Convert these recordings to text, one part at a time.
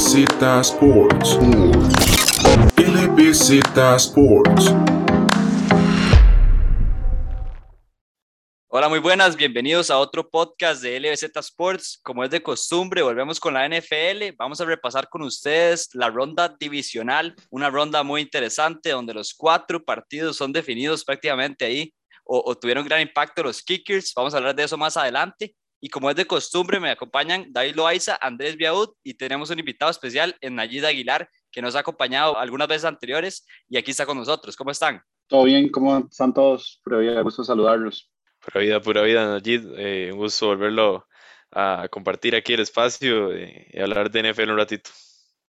LBZ Sports. LBZ Sports. Hola, muy buenas, bienvenidos a otro podcast de LBZ Sports. Como es de costumbre, volvemos con la NFL. Vamos a repasar con ustedes la ronda divisional, una ronda muy interesante donde los cuatro partidos son definidos prácticamente ahí o, o tuvieron gran impacto los kickers. Vamos a hablar de eso más adelante. Y como es de costumbre, me acompañan David Loaiza, Andrés Biaud y tenemos un invitado especial en Nayid Aguilar, que nos ha acompañado algunas veces anteriores y aquí está con nosotros. ¿Cómo están? Todo bien, ¿cómo están todos? Pura vida, gusto saludarlos. Pura vida, pura vida, Nayid. Eh, un gusto volverlo a compartir aquí el espacio eh, y hablar de NFL un ratito.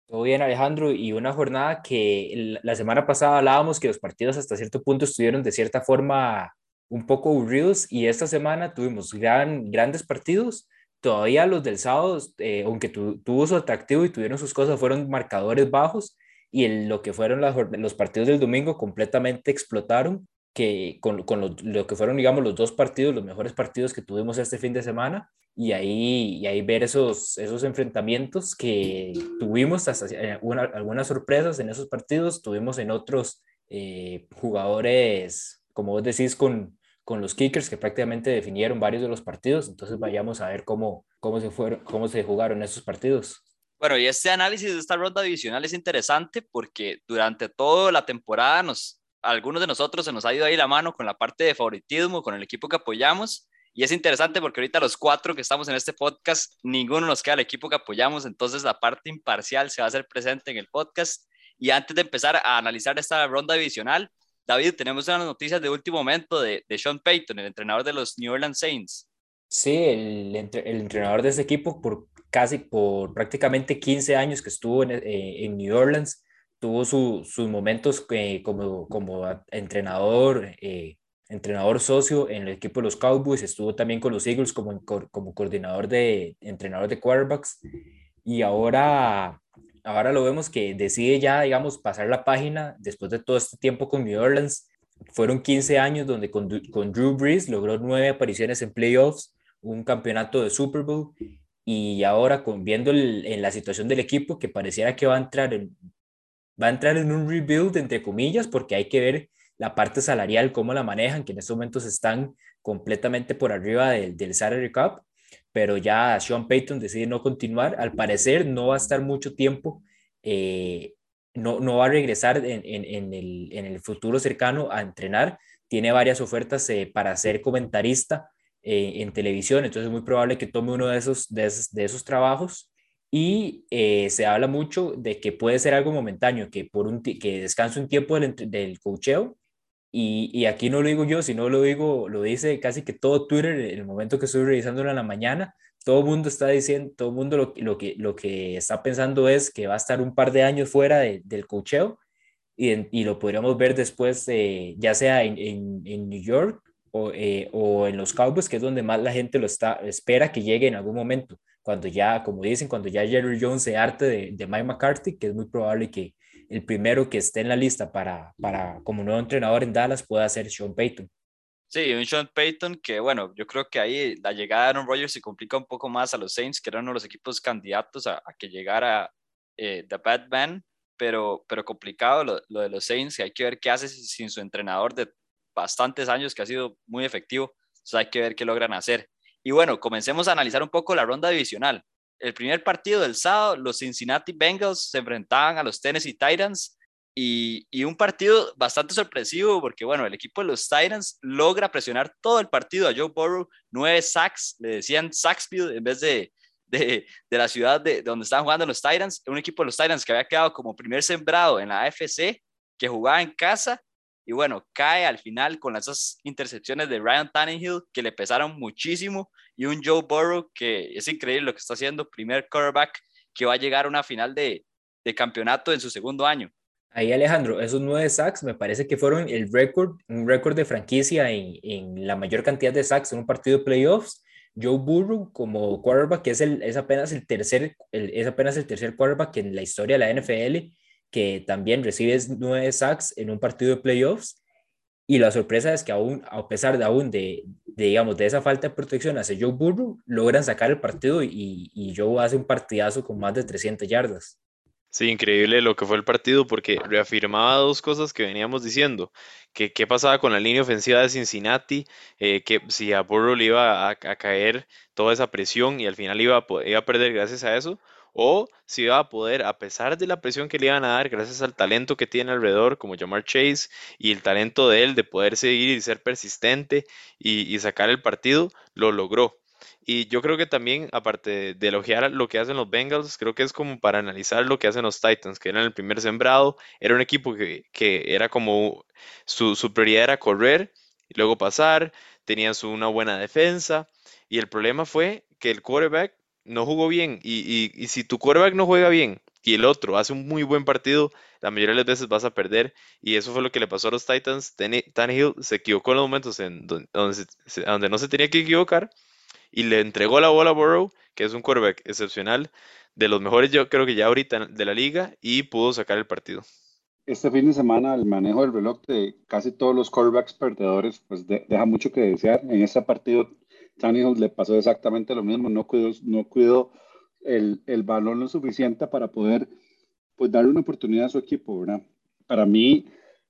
Todo bien, Alejandro, y una jornada que la semana pasada hablábamos que los partidos hasta cierto punto estuvieron de cierta forma un poco aburridos y esta semana tuvimos gran, grandes partidos. Todavía los del sábado, eh, aunque tuvo su atractivo y tuvieron sus cosas, fueron marcadores bajos y lo que fueron los partidos del domingo completamente explotaron, que con, con lo, lo, que fueron, digamos, los dos partidos, los mejores partidos que tuvimos este fin de semana, y ahí, y ahí ver esos, esos enfrentamientos que tuvimos, hasta, eh, una, algunas sorpresas en esos partidos, tuvimos en otros eh, jugadores, como vos decís, con, con los kickers que prácticamente definieron varios de los partidos. Entonces vayamos a ver cómo, cómo, se, fueron, cómo se jugaron esos partidos. Bueno, y este análisis de esta ronda divisional es interesante porque durante toda la temporada nos, algunos de nosotros se nos ha ido ahí la mano con la parte de favoritismo, con el equipo que apoyamos. Y es interesante porque ahorita los cuatro que estamos en este podcast, ninguno nos queda el equipo que apoyamos, entonces la parte imparcial se va a hacer presente en el podcast. Y antes de empezar a analizar esta ronda divisional, David, tenemos unas noticias de último momento de, de Sean Payton, el entrenador de los New Orleans Saints. Sí, el, el entrenador de ese equipo por casi, por prácticamente 15 años que estuvo en, eh, en New Orleans, tuvo su, sus momentos eh, como, como entrenador, eh, entrenador socio en el equipo de los Cowboys, estuvo también con los Eagles como, como coordinador de entrenador de quarterbacks y ahora ahora lo vemos que decide ya, digamos, pasar la página después de todo este tiempo con New Orleans. Fueron 15 años donde con, con Drew Brees logró nueve apariciones en playoffs, un campeonato de Super Bowl y ahora con, viendo en la situación del equipo que pareciera que va a entrar en, va a entrar en un rebuild entre comillas porque hay que ver la parte salarial, cómo la manejan, que en estos momentos están completamente por arriba del, del salary cap pero ya Sean Payton decide no continuar. Al parecer no va a estar mucho tiempo, eh, no, no va a regresar en, en, en, el, en, el, futuro cercano a entrenar. Tiene varias ofertas eh, para ser comentarista eh, en televisión, entonces es muy probable que tome uno de esos, de esos, de esos trabajos. Y eh, se habla mucho de que puede ser algo momentáneo, que, por un que descanse un tiempo del, del cocheo y, y, aquí no lo digo yo, sino lo digo, lo dice casi que todo Twitter, en el momento que estoy revisándolo en la mañana, todo el mundo está diciendo, todo el mundo lo, lo, que, lo que está pensando es que va a estar un par de años fuera de, del cocheo y, y, lo podríamos ver después, eh, ya sea en, en, en, New York o, eh, o en los Cowboys, que es donde más la gente lo está, espera que llegue en algún momento, cuando ya, como dicen, cuando ya Jerry Jones se arte de, de Mike McCarthy, que es muy probable que, el primero que esté en la lista para, para como nuevo entrenador en Dallas pueda ser Sean Payton. Sí, un Sean Payton que, bueno, yo creo que ahí la llegada de Aaron Rodgers se complica un poco más a los Saints, que eran uno de los equipos candidatos a, a que llegara eh, The Batman, pero, pero complicado lo, lo, de los Saints, y hay que ver qué hace sin su entrenador de bastantes años, que ha sido muy efectivo, hay que ver qué logran hacer. Y bueno, comencemos a analizar un poco la ronda divisional el primer partido del sábado, los Cincinnati Bengals se enfrentaban a los Tennessee Titans y, un partido bastante sorpresivo porque, bueno, el equipo de los Titans logra presionar todo el partido a Joe Burrow, nueve sacks, le decían Sacksville en vez de, de, de la ciudad de, de, donde estaban jugando los Titans, un equipo de los Titans que había quedado como primer sembrado en la AFC, que jugaba en casa y bueno, cae al final con esas intercepciones de Ryan Tannehill que le pesaron muchísimo y un Joe Burrow que es increíble lo que está haciendo, primer quarterback que va a llegar a una final de, de campeonato en su segundo año. Ahí Alejandro, esos nueve sacks me parece que fueron el récord, un récord de franquicia en, en, la mayor cantidad de sacks en un partido de playoffs. Joe Burrow como quarterback, que es, el, es, apenas el tercer, el, es apenas el tercer quarterback en la historia de la NFL que también recibe nueve sacks en un partido de playoffs. Y la sorpresa es que aún, a pesar de aún de, de, digamos, de esa falta de protección hacia Joe Burrow, logran sacar el partido y, y Joe hace un partidazo con más de 300 yardas. Sí, increíble lo que fue el partido porque reafirmaba dos cosas que veníamos diciendo, que qué pasaba con la línea ofensiva de Cincinnati, eh, que si a Burrow le iba a, caer toda esa presión y al final iba a, iba a perder gracias a eso, o si iba a poder, a pesar de la presión que le iban a dar, gracias al talento que tiene alrededor, como Jamar Chase, y el talento de él de poder seguir y ser persistente y sacar el partido, lo logró. Y yo creo que también, aparte de elogiar lo que hacen los Bengals, creo que es como para analizar lo que hacen los Titans, que eran el primer sembrado, era un equipo que, era como su, su, prioridad era correr y luego pasar, tenían su, una buena defensa, y el problema fue que el quarterback no jugó bien, y, y, si tu quarterback no juega bien y el otro hace un muy buen partido, la mayoría de las veces vas a perder, y eso fue lo que le pasó a los Titans. Tannehill se equivocó en los momentos en donde, donde no se tenía que equivocar, y le entregó la bola a Burrow, que es un quarterback excepcional, de los mejores yo creo que ya ahorita de la liga, y pudo sacar el partido. Este fin de semana el manejo del reloj de casi todos los quarterbacks perdedores pues deja mucho que desear. En ese partido Tannehill le pasó exactamente lo mismo, no cuidó, no cuidó el, el balón lo suficiente para poder pues darle una oportunidad a su equipo, ¿verdad? Para mí,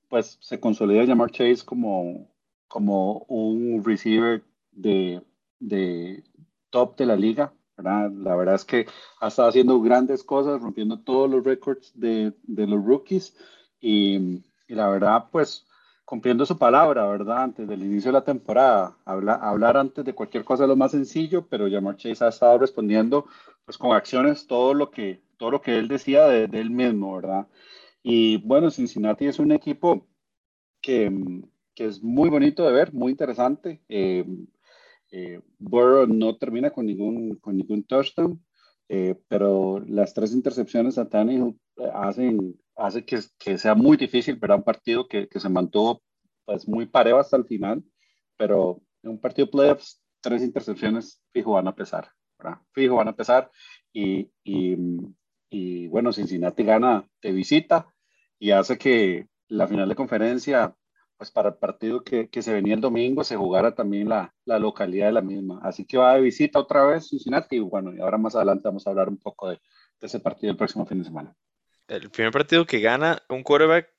pues se consolida llamar Chase como, como un receiver de de top de la liga, ¿verdad? La verdad es que ha estado haciendo grandes cosas, rompiendo todos los récords de, de, los rookies y, y, la verdad, pues cumpliendo su palabra, ¿verdad? Antes del inicio de la temporada, habla, hablar antes de cualquier cosa es lo más sencillo, pero Jamar Chase ha estado respondiendo pues con acciones todo lo que, todo lo que él decía de, él mismo, ¿verdad? Y bueno, Cincinnati es un equipo que, que es muy bonito de ver, muy interesante. Eh, eh, Burrow no termina con ningún, con ningún touchdown, eh, pero las tres intercepciones a Tannehill eh, hacen, hace que, sea muy difícil ver un partido que, se mantuvo pues, muy parejo hasta el final, pero en un partido playoffs, tres intercepciones fijo van a pesar, ¿verdad? Fijo van a pesar y, y, y bueno, Cincinnati gana de visita y hace que la final de conferencia pues para el partido que, se venía el domingo se jugara también la, la, localidad de la misma. Así que va de visita otra vez Cincinnati y bueno, y ahora más adelante vamos a hablar un poco de, de ese partido el próximo fin de semana. El primer partido que gana un quarterback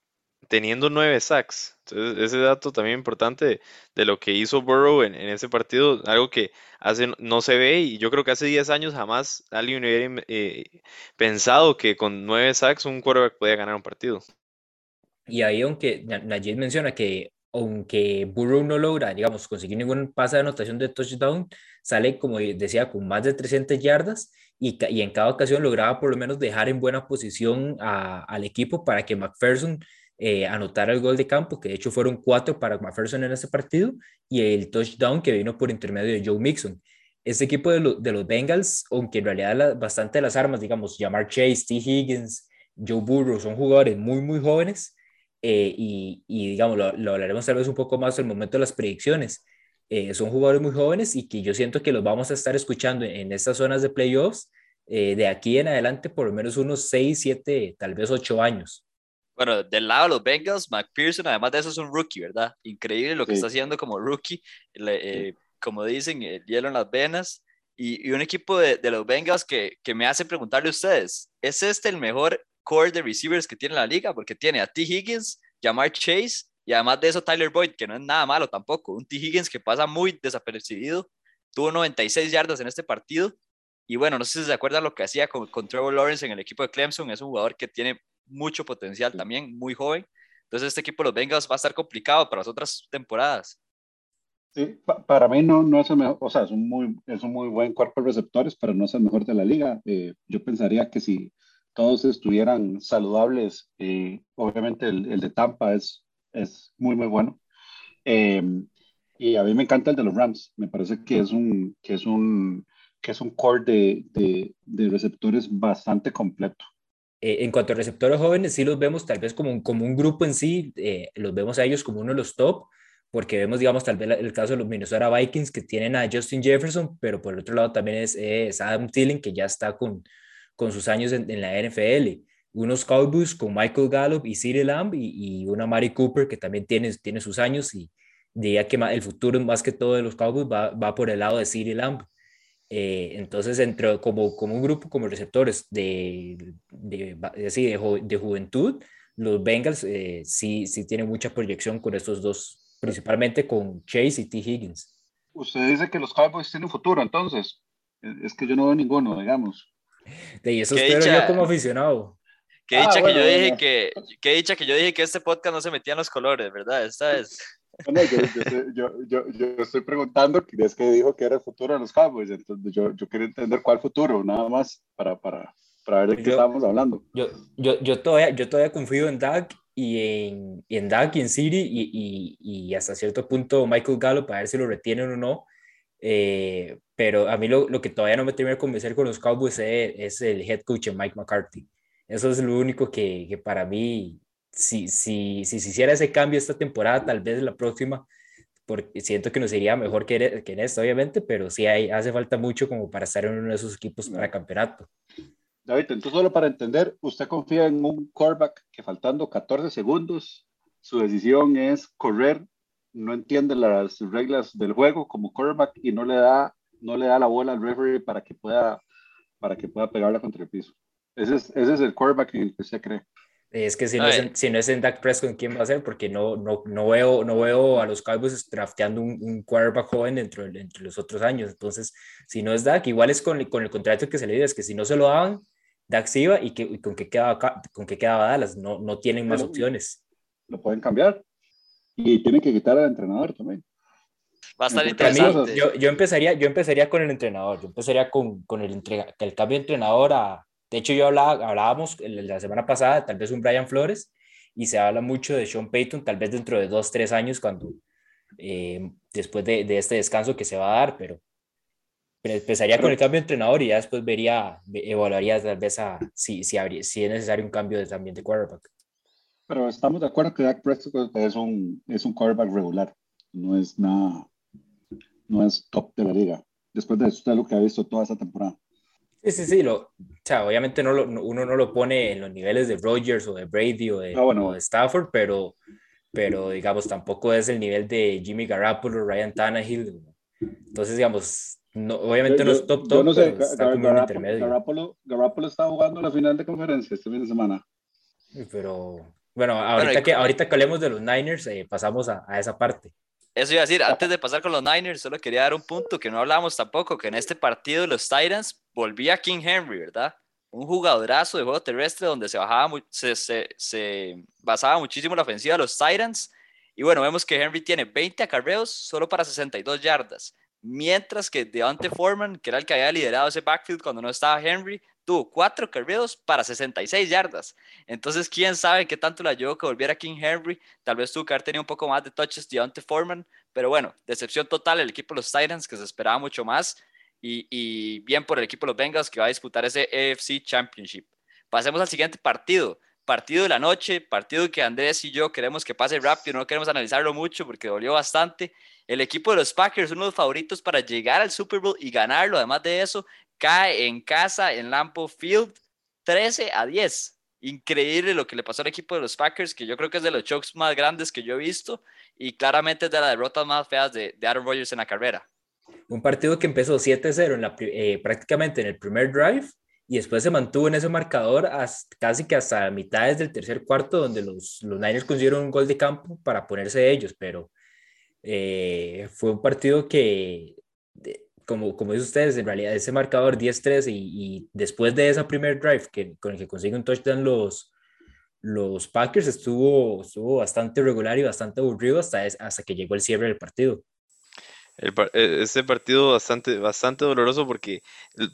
teniendo nueve sacks. Entonces, ese dato también importante de, lo que hizo Burrow en, ese partido, algo que hace no se ve y yo creo que hace 10 años jamás alguien hubiera eh, pensado que con nueve sacks un quarterback podía ganar un partido. Y ahí, aunque Najee menciona que aunque Burrow no logra, digamos, conseguir ningún pase de anotación de touchdown, sale, como decía, con más de 300 yardas y, y en cada ocasión lograba por lo menos dejar en buena posición al equipo para que McPherson eh, anotara el gol de campo, que de hecho fueron cuatro para McPherson en ese partido, y el touchdown que vino por intermedio de Joe Mixon. Este equipo de, de los Bengals, aunque en realidad bastante de las armas, digamos, Jamar Chase, T. Higgins, Joe Burrow, son jugadores muy, muy jóvenes, eh, y, digamos, lo, hablaremos tal vez un poco más en el momento de las predicciones. Eh, son jugadores muy jóvenes y que yo siento que los vamos a estar escuchando en, estas zonas de playoffs eh, de aquí en adelante por lo menos unos 6, 7, tal vez 8 años. Bueno, del lado de los Bengals, McPherson, además de eso, es un rookie, ¿verdad? Increíble lo que está haciendo como rookie. como dicen, el hielo en las venas. Y, y un equipo de, de, los Bengals que, que me hace preguntarle a ustedes, ¿es este el mejor core de receivers que tiene la liga, porque tiene a T. Higgins, Jamar Chase y además de eso Tyler Boyd, que no es nada malo tampoco. Un T. Higgins que pasa muy desapercibido, tuvo 96 yardas en este partido. Y bueno, no sé si se acuerdan lo que hacía con, con Trevor Lawrence en el equipo de Clemson. Es un jugador que tiene mucho potencial también, muy joven. Entonces este equipo de los Bengals va a estar complicado para las otras temporadas. Sí, para mí no, no es el mejor, o sea, es un muy, es un muy buen cuerpo de receptores, pero no es el mejor de la liga. Eh, yo pensaría que si todos estuvieran saludables. Eh, obviamente el, el, de Tampa es, es muy, muy bueno. Eh, y a mí me encanta el de los Rams. Me parece que es un, que es un, que es un core de, de, de receptores bastante completo. Eh, en cuanto a receptores jóvenes, sí los vemos tal vez como un, como un grupo en sí, los vemos a ellos como uno de los top, porque vemos, digamos, tal vez el caso de los Minnesota Vikings que tienen a Justin Jefferson, pero por el otro lado también es, es Adam Thielen, que ya está con, con sus años en, la NFL. Unos Cowboys con Michael Gallup y CeeDee Lamb y, una Mari Cooper que también tiene, tiene sus años y, diría que el futuro más que todo de los Cowboys va, va por el lado de CeeDee Lamb. Eh, entonces, entre, como, como un grupo, como receptores de, de, de, de juventud, los Bengals eh, sí, sí tienen mucha proyección con estos dos, principalmente con Chase y T. Higgins. Usted dice que los Cowboys tienen futuro, entonces. Es que yo no veo ninguno, digamos. De eso espero yo como aficionado. Qué dicha, que yo dije que, qué dicha que yo dije que este podcast no se metía en los colores, ¿verdad? Esta es... Bueno, yo, yo, yo, estoy preguntando, es que dijo que era el futuro de los Cowboys, entonces yo, yo quiero entender cuál futuro, nada más, para, para, para ver de qué estamos hablando. Yo, yo, yo, todavía, yo todavía confío en Dak y en, en Dak y en City y, y, y, hasta cierto punto Michael Gallup para ver si lo retienen o no. Eh, pero a mí lo, lo, que todavía no me termina de convencer con los Cowboys es, es, el head coach Mike McCarthy. Eso es lo único que, que para mí, si, si, si se hiciera ese cambio esta temporada, tal vez la próxima, porque siento que nos iría mejor que, que en esta, obviamente, pero sí hay, hace falta mucho como para estar en uno de esos equipos para campeonato. David, entonces solo para entender, ¿usted confía en un quarterback que faltando 14 segundos, su decisión es correr, no entiende las reglas del juego como quarterback y no le da, no le da la bola al referee para que pueda, para que pueda pegarla contra el piso? Ese es, ese es el quarterback en el que usted cree. Es que si no, es en, si no es en Dak Prescott, ¿quién va a ser? Porque no, no, no, veo, no veo a los Cowboys drafteando un, un quarterback joven dentro, entre los otros años. Entonces, si no es Dak, igual es con, con el contrato que se le dio, es que si no se lo daban, Dax iba y, que, con qué quedaba, con qué quedaba Dallas. No, no tienen más opciones. Lo pueden cambiar. Y tienen que quitar al entrenador también. Va a estar interesante. yo, yo, empezaría, yo empezaría con el entrenador. Yo empezaría con, con el, el cambio de entrenador a... De hecho, yo hablaba, hablábamos la semana pasada, tal vez un Brian Flores, y se habla mucho de Sean Payton, tal vez dentro de dos, tres años, cuando eh, después de, de, este descanso que se va a dar, pero empezaría con el cambio de entrenador y ya después vería, evaluaría tal vez a, si, si, habría, si es necesario un cambio de, también de quarterback. Pero estamos de acuerdo que Dak Prescott es un, es un quarterback regular, no es nada, no es top de la liga. Después de eso, lo que ha visto toda esa temporada. Sí, sí, sí, lo, o sea, obviamente no lo, uno no lo pone en los niveles de Rodgers o de Brady o de, ah, o de Stafford, pero, pero digamos, tampoco es el nivel de Jimmy Garoppolo, Ryan Tannehill. Entonces, digamos, no, obviamente no es top top, no sé, pero está como en intermedio. Garoppolo, está jugando la final de conferencia este fin de semana. Pero bueno, ahorita, que, ahorita que hablemos de los Niners, eh, pasamos a, a, esa parte. Eso iba a decir, antes de pasar con los Niners, solo quería dar un punto que no hablamos tampoco, que en este partido los Titans volvía King Henry, ¿verdad? Un jugadorazo de juego terrestre donde se, bajaba, se, se, se basaba muchísimo la ofensiva de los Titans. Y bueno, vemos que Henry tiene 20 acarreos solo para 62 yardas mientras que Deontay Foreman, que era el que había liderado ese backfield cuando no estaba Henry, tuvo cuatro carreos para 66 yardas. Entonces, quién sabe qué tanto le ayudó que volviera King Henry. Tal vez tuvo que haber tenido un poco más de touches Deontay Foreman, pero bueno, decepción total el equipo de los Titans, que se esperaba mucho más. Y, y bien por el equipo de los Bengals, que va a disputar ese AFC Championship. Pasemos al siguiente partido partido de la noche, partido que Andrés y yo queremos que pase rápido, no queremos analizarlo mucho porque dolió bastante. El equipo de los Packers, uno de los favoritos para llegar al Super Bowl y ganarlo, además de eso, cae en casa en Lampo Field 13 a 10. Increíble lo que le pasó al equipo de los Packers, que yo creo que es de los chokes más grandes que yo he visto y claramente es de las derrotas más feas de, de Aaron Rodgers en la carrera. Un partido que empezó 7-0 eh, prácticamente en el primer drive y después se mantuvo en ese marcador hasta, casi que hasta mitades del tercer cuarto, donde los, los Niners consiguieron un gol de campo para ponerse ellos, pero eh, fue un partido que, como, como dicen ustedes, en realidad ese marcador 10-13 y, y, después de esa primer drive que, con el que consiguen un touchdown los, los Packers, estuvo, estuvo bastante regular y bastante aburrido hasta, hasta que llegó el cierre del partido. El, e, este partido bastante, bastante doloroso porque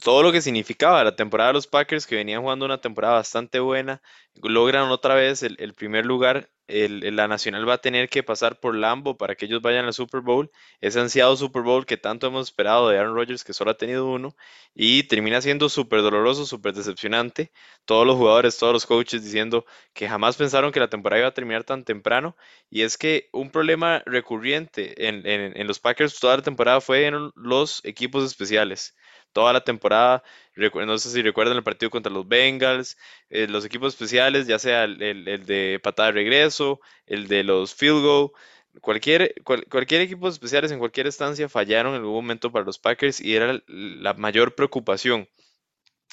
todo lo que significaba la temporada de los Packers, que venían jugando una temporada bastante buena, logran otra vez el, el primer lugar la Nacional va a tener que pasar por Lambo para que ellos vayan al Super Bowl, ese ansiado Super Bowl que tanto hemos esperado de Aaron Rodgers, que solo ha tenido uno, y termina siendo súper doloroso, súper decepcionante. Todos los jugadores, todos los coaches diciendo que jamás pensaron que la temporada iba a terminar tan temprano, y es que un problema recurrente en, en, en los Packers toda la temporada fue en los equipos especiales toda la temporada. No sé si recuerdan el partido contra los Bengals, eh, los equipos especiales, ya sea el, el, de patada de regreso, el de los field goal, cualquier, cualquier equipo de especiales en cualquier estancia fallaron en algún momento para los Packers y era la mayor preocupación.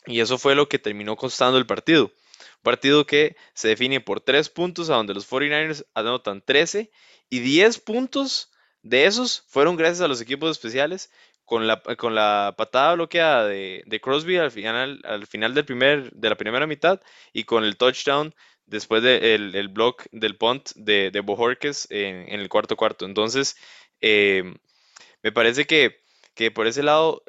Y eso fue lo que terminó costando el partido. Un partido que se define por tres puntos, a donde los 49ers anotan 13 y 10 puntos de esos fueron gracias a los equipos especiales con la, con la patada bloqueada de, Crosby al final, al final del primer, de la primera mitad y con el touchdown después del el block del punt de, de Bojorquez en, el cuarto cuarto. Entonces, eh, me parece que, que, por ese lado,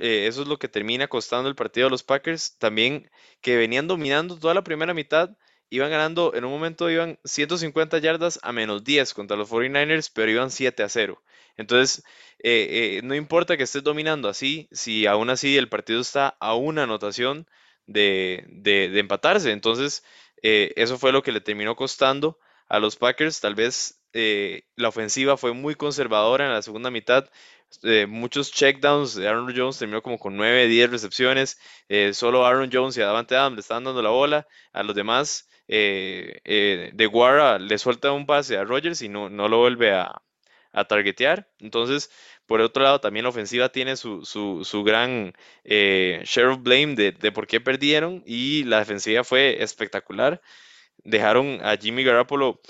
eh, eso es lo que termina costando el partido a los Packers. También que venían dominando toda la primera mitad, iban ganando, en un momento iban 150 yardas a menos 10 contra los 49ers, pero iban 7 a 0. Entonces, eh, no importa que estés dominando así, si aún así el partido está a una anotación de, de empatarse. Entonces, eh, eso fue lo que le terminó costando a los Packers. Tal vez eh, la ofensiva fue muy conservadora en la segunda mitad. Eh, muchos checkdowns. Aaron Jones terminó como con 9, 10 recepciones. solo Aaron Jones y Adamante Adams le estaban dando la bola. A los demás, de Guara le suelta un pase a Rogers y no, no lo vuelve a, a targetear. Entonces, por otro lado, también la ofensiva tiene su, su, gran eh, share of blame de, de, por qué perdieron y la defensiva fue espectacular. Dejaron a Jimmy Garoppolo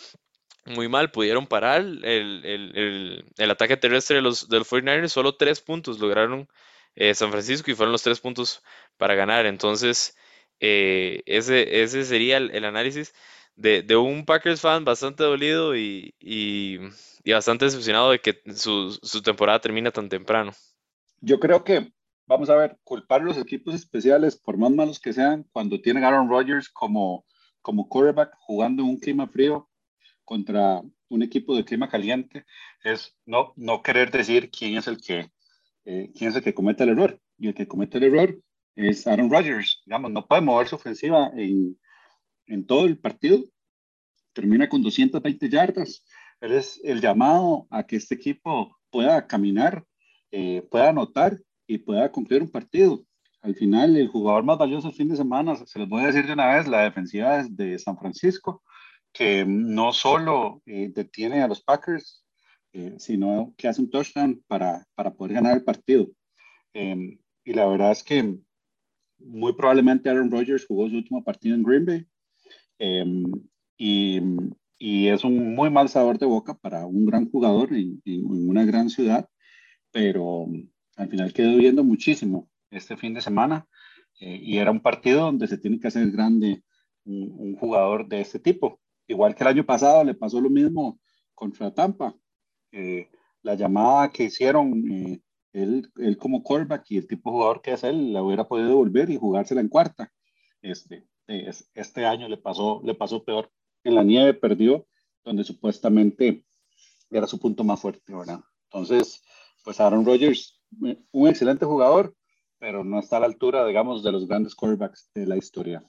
muy mal, pudieron parar el, el, el, ataque terrestre de los, del 49ers, solo tres puntos lograron eh, San Francisco y fueron los tres puntos para ganar. Entonces, eh, ese, ese sería el, análisis de, de, un Packers fan bastante dolido y y bastante decepcionado de que su, su, temporada termina tan temprano. Yo creo que, vamos a ver, culpar los equipos especiales, por más malos que sean, cuando tienen Aaron Rodgers como, como quarterback jugando en un clima frío contra un equipo de clima caliente, es no, no querer decir quién es el que, eh, quién es el que comete el error. Y el que comete el error es Aaron Rodgers. Digamos, no puede mover su ofensiva en, en todo el partido. Termina con 220 yardas es el llamado a que este equipo pueda caminar, eh, pueda anotar y pueda cumplir un partido. Al final, el jugador más valioso el fin de semana, se los voy a decir de una vez, la defensiva de San Francisco, que no solo eh, detiene a los Packers, eh, sino que hace un touchdown para, para poder ganar el partido. Em, y la verdad es que muy probablemente Aaron Rodgers jugó su último partido en Green Bay. Em, y y es un muy mal sabor de boca para un gran jugador en, una gran ciudad, pero al final quedó viendo muchísimo este fin de semana eh, y era un partido donde se tiene que hacer grande un, jugador de este tipo. Igual que el año pasado le pasó lo mismo contra Tampa. Eh, la llamada que hicieron eh, él, él, como callback y el tipo de jugador que es él, la hubiera podido volver y jugársela en cuarta. Este, este año le pasó, le pasó peor en la nieve perdió, donde supuestamente era su punto más fuerte, ¿verdad? Entonces, pues Aaron Rodgers, un excelente jugador, pero no está a la altura, digamos, de los grandes quarterbacks de la historia.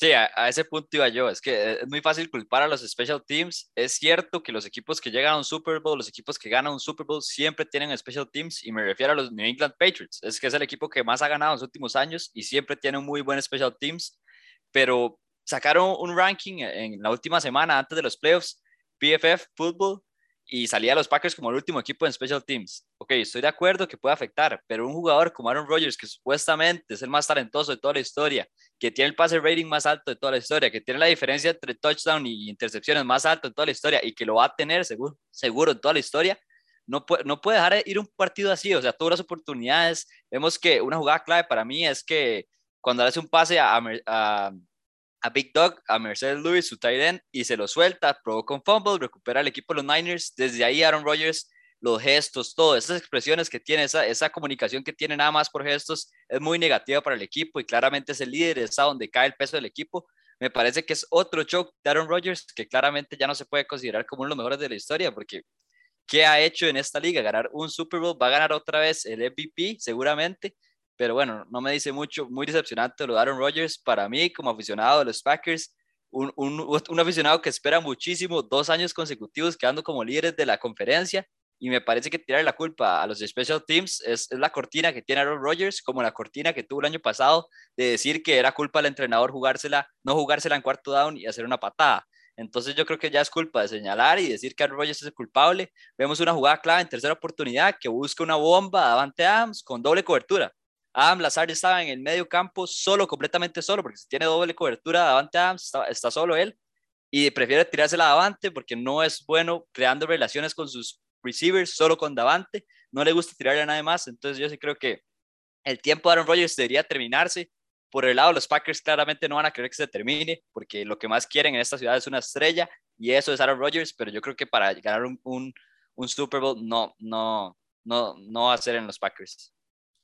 Sí, a, ese punto iba yo. Es que es muy fácil culpar a los special teams. Es cierto que los equipos que llegan a un Super Bowl, los equipos que ganan un Super Bowl, siempre tienen special teams. Y me refiero a los New England Patriots. Es que es el equipo que más ha ganado en los últimos años y siempre tiene muy buen special teams. Pero sacaron un ranking en la última semana antes de los playoffs, PFF Football, y salía los Packers como el último equipo en Special Teams. Ok, estoy de acuerdo que puede afectar, pero un jugador como Aaron Rodgers, que supuestamente es el más talentoso de toda la historia, que tiene el pase rating más alto de toda la historia, que tiene la diferencia entre touchdown y intercepciones más alto de toda la historia y que lo va a tener seguro, seguro en toda la historia, no puede, no puede dejar ir un partido así, o sea, todas las oportunidades. Vemos que una jugada clave para mí es que cuando hace un pase a, a, a Big Dog, a Mercedes Lewis, su tight end, y se lo suelta, provoca un fumble, recupera el equipo de los Niners. Desde ahí Aaron Rodgers, los gestos, todo, esas expresiones que tiene, esa, comunicación que tiene nada más por gestos, es muy negativa para el equipo y claramente es el líder, es donde cae el peso del equipo. Me parece que es otro choke de Aaron Rodgers que claramente ya no se puede considerar como uno de los mejores de la historia, porque ¿qué ha hecho en esta liga? Ganar un Super Bowl, va a ganar otra vez el MVP, seguramente, pero bueno, no me dice mucho, muy decepcionante lo de Aaron Rodgers para mí como aficionado de los Packers, un, un, un, aficionado que espera muchísimo, dos años consecutivos quedando como líderes de la conferencia y me parece que tirar la culpa a los special teams es, la cortina que tiene Aaron Rodgers, como la cortina que tuvo el año pasado de decir que era culpa del entrenador jugársela, no jugársela en cuarto down y hacer una patada. Entonces yo creo que ya es culpa de señalar y decir que Aaron Rodgers es culpable. Vemos una jugada clave en tercera oportunidad que busca una bomba Davante Adams con doble cobertura. Adam Lazard estaba en el medio campo solo, completamente solo, porque si tiene doble cobertura Davante Adams, está, solo él y prefiere tirársela a Davante porque no es bueno creando relaciones con sus receivers, solo con Davante. No le gusta tirarle a nadie más. Entonces yo sí creo que el tiempo de Aaron Rodgers debería terminarse por el lado, los Packers claramente no van a querer que se termine, porque lo que más quieren en esta ciudad es una estrella, y eso es Aaron Rodgers, pero yo creo que para ganar un, un, Super Bowl no, no, no, no va a ser en los Packers.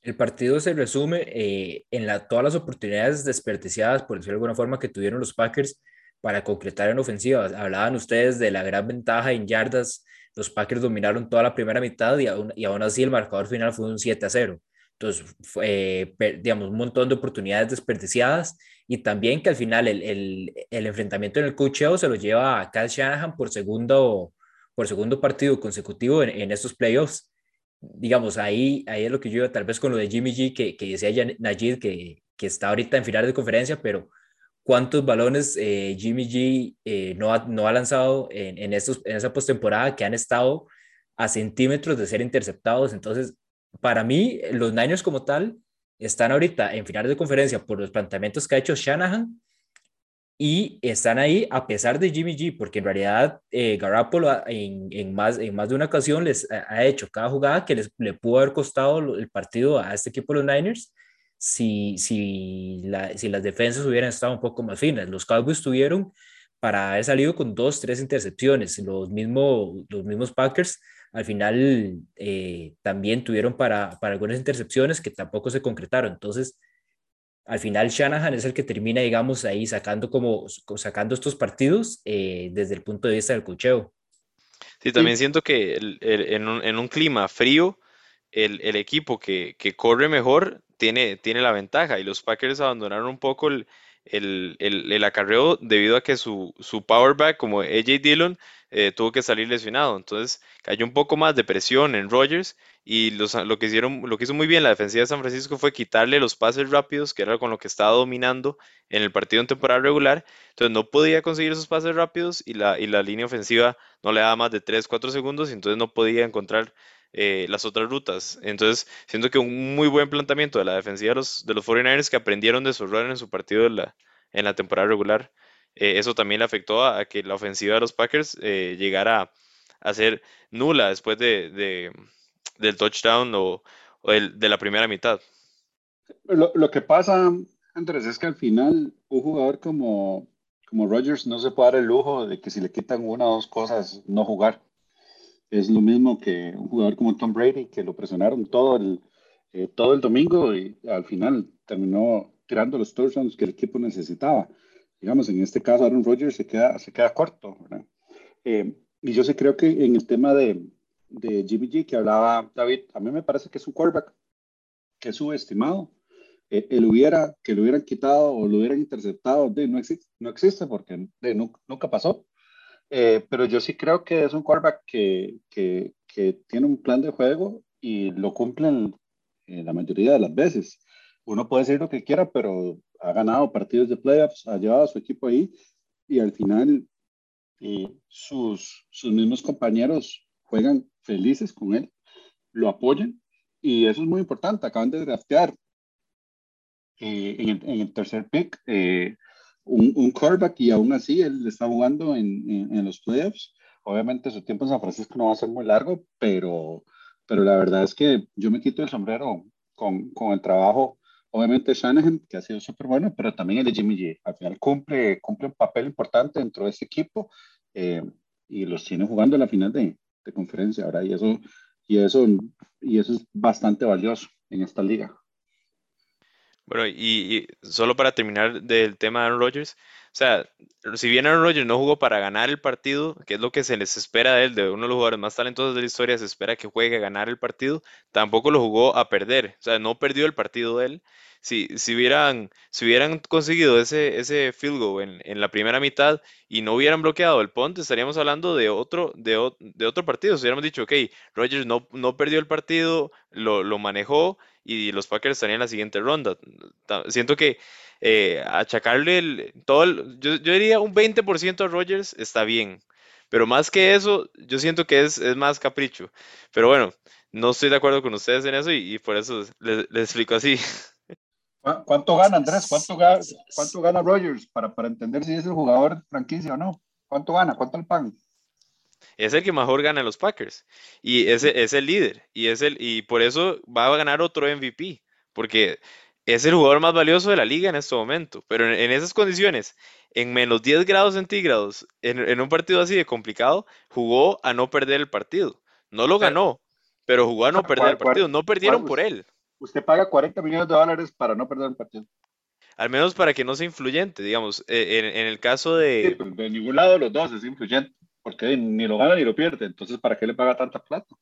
El partido se resume eh, en la, todas las oportunidades desperdiciadas, por decirlo de alguna forma, que tuvieron los Packers para concretar en ofensiva. Hablaban ustedes de la gran ventaja en yardas. Los Packers dominaron toda la primera mitad y aún, así el marcador final fue un 7 a 0. Entonces, fue, digamos, un montón de oportunidades desperdiciadas y también que al final el, enfrentamiento en el cocheo se lo lleva a Kyle Shanahan por segundo, por segundo partido consecutivo en, en estos playoffs. Digamos, ahí, ahí es lo que yo iba tal vez con lo de Jimmy G, que, que decía ya Najid, que, que está ahorita en final de conferencia, pero ¿cuántos balones eh, Jimmy G eh, no, ha, no ha lanzado en, en, estos, en esa postemporada que han estado a centímetros de ser interceptados? Entonces, para mí, los Niners como tal están ahorita en finales de conferencia por los planteamientos que ha hecho Shanahan y están ahí a pesar de Jimmy G, porque en realidad eh, en, en, más, en más de una ocasión les ha, hecho cada jugada que les, le pudo haber costado el partido a este equipo de los Niners si, si, la, si las defensas hubieran estado un poco más finas. Los Cowboys tuvieron para haber salido con dos, tres intercepciones. Los, mismo, los mismos Packers al final eh, también tuvieron para, para algunas intercepciones que tampoco se concretaron. Entonces, al final Shanahan es el que termina, digamos, ahí sacando como sacando estos partidos eh, desde el punto de vista del cocheo. Sí, también siento que en, un, en, un, clima frío, el, el equipo que, que, corre mejor tiene, tiene la ventaja y los Packers abandonaron un poco el, el, el, acarreo debido a que su, su powerback como AJ Dillon eh, tuvo que salir lesionado. Entonces cayó un poco más de presión en Rogers y lo, que hicieron, lo que hizo muy bien la defensiva de San Francisco fue quitarle los pases rápidos, que era con lo que estaba dominando en el partido en temporada regular. Entonces no podía conseguir esos pases rápidos y la, y la línea ofensiva no le daba más de 3, 4 segundos y entonces no podía encontrar eh, las otras rutas. Entonces, siento que un muy buen planteamiento de la defensiva de los, de los 49ers que aprendieron de su error en su partido en la, en la temporada regular. Eh, eso también le afectó a, que la ofensiva de los Packers eh, llegara a, ser nula después de, del touchdown o, de la primera mitad. Lo, lo, que pasa, Andrés, es que al final un jugador como, como Rodgers no se puede dar el lujo de que si le quitan una o dos cosas, no jugar. Es lo mismo que un jugador como Tom Brady, que lo presionaron todo el, eh, todo el domingo y al final terminó tirando los touchdowns que el equipo necesitaba. Digamos, en este caso Aaron Rodgers se queda, se queda corto. Eh, y yo sí creo que en el tema de, de Jimmy G que hablaba David, a mí me parece que es un quarterback que es subestimado. Eh, el hubiera, que lo hubieran quitado o lo hubieran interceptado, de, no, existe, no existe porque de, nunca pasó. Eh, pero yo sí creo que es un quarterback que, que, que tiene un plan de juego y lo cumplen eh, la mayoría de las veces. Uno puede decir lo que quiera, pero ha ganado partidos de playoffs, ha llevado a su equipo ahí y al final eh, sus, sus mismos compañeros juegan felices con él, lo apoyan y eso es muy importante. Acaban de draftear en, el, en, el, tercer pick un, un quarterback y aún así él está jugando en, en, los playoffs. Obviamente su tiempo en San Francisco no va a ser muy largo, pero, pero la verdad es que yo me quito el sombrero con, con el trabajo, obviamente Shanahan, que ha sido súper bueno, pero también el de Jimmy G. Al final cumple, cumple un papel importante dentro de ese equipo eh, y los tiene jugando en la final de, de conferencia, ahora Y eso, y, eso, y eso es bastante valioso en esta liga. Bueno, y, solo para terminar del tema de Aaron Rodgers, sea, si bien Aaron Rodgers no jugó para ganar el partido, que es lo que se les espera de él, de uno de los jugadores más talentosos de la historia, se espera que juegue a ganar el partido, tampoco lo jugó a perder, o sea, no perdió el partido de él. Si, si, hubieran, si hubieran conseguido ese, ese field goal en, en la primera mitad y no hubieran bloqueado el punt, estaríamos hablando de otro, de, de otro partido. Si hubiéramos dicho, ok, Rodgers no, no perdió el partido, lo, lo manejó y los Packers estarían en la siguiente ronda. Siento que eh, achacarle el, todo, el- yo, yo diría un 20% a Rodgers está bien, pero más que eso, yo siento que es, es más capricho. Pero bueno, no estoy de acuerdo con ustedes en eso y, y por eso les, les explico así. ¿Cu- ¿Cuánto gana Andrés? ¿Cuánto, ga- cuánto gana Rogers para, para entender si es el jugador franquicia o no? ¿Cuánto gana? ¿Cuánto le pagan? Es el que mejor gana los Packers y es, es el líder y es el y por eso va a ganar otro MVP porque es el jugador más valioso de la liga en este momento. Pero en, en esas condiciones, en menos 10 grados centígrados, en, en un partido así de complicado, jugó a no perder el partido. No lo ganó, pero jugó a no perder el partido. No perdieron por él. Usted paga 40 millones de dólares para no perder el partido. Al menos para que no sea influyente, digamos. eh, En, en el caso Sí, de... pero de ningún lado de los dos es influyente, porque ni lo gana ni lo pierde. Entonces, ¿para qué le paga tanta plata?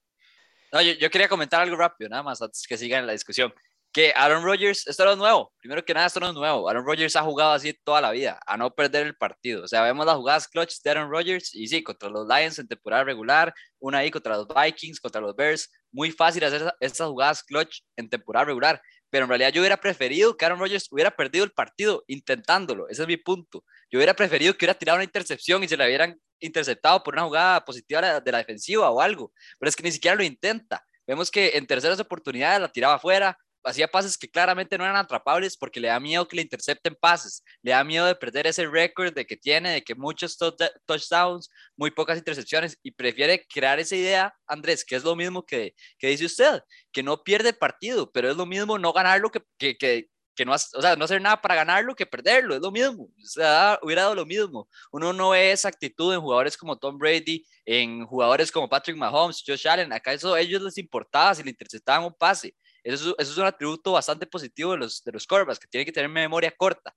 No, yo, yo quería comentar algo rápido, nada más, antes que sigan la discusión. Que Aaron Rodgers, esto no es nuevo. Primero que nada, esto no es nuevo. Aaron Rodgers ha jugado así toda la vida, a no perder el partido. O sea, vemos las jugadas clutch de Aaron Rodgers y sí, contra los Lions en temporada regular, una ahí contra los Vikings, contra los Bears. Muy fácil hacer esas jugadas clutch en temporada regular. Pero en realidad yo hubiera preferido que Aaron Rodgers hubiera perdido el partido intentándolo. Ese es mi punto. Yo hubiera preferido que hubiera tirado una intercepción y se la hubieran interceptado por una jugada positiva de la defensiva o algo. Pero es que ni siquiera lo intenta. Vemos que en terceras oportunidades la tiraba afuera, hacía pases que claramente no eran atrapables porque le da miedo que le intercepten pases, le da miedo de perder ese récord de que tiene, de que muchos tou- touchdowns, muy pocas intercepciones y prefiere crear esa idea, Andrés, que es lo mismo que, que dice usted, que no pierde el partido, pero es lo mismo no ganarlo que, que, que, que no, o sea, no hacer nada para ganarlo que perderlo, es lo mismo, o sea, hubiera dado lo mismo. Uno no ve esa actitud en jugadores como Tom Brady, en jugadores como Patrick Mahomes, Josh Allen, acá eso a ellos les importaba si le interceptaban un pase. Eso, es- eso es un atributo bastante positivo de los, de los quarterbacks, que tienen que tener memoria corta.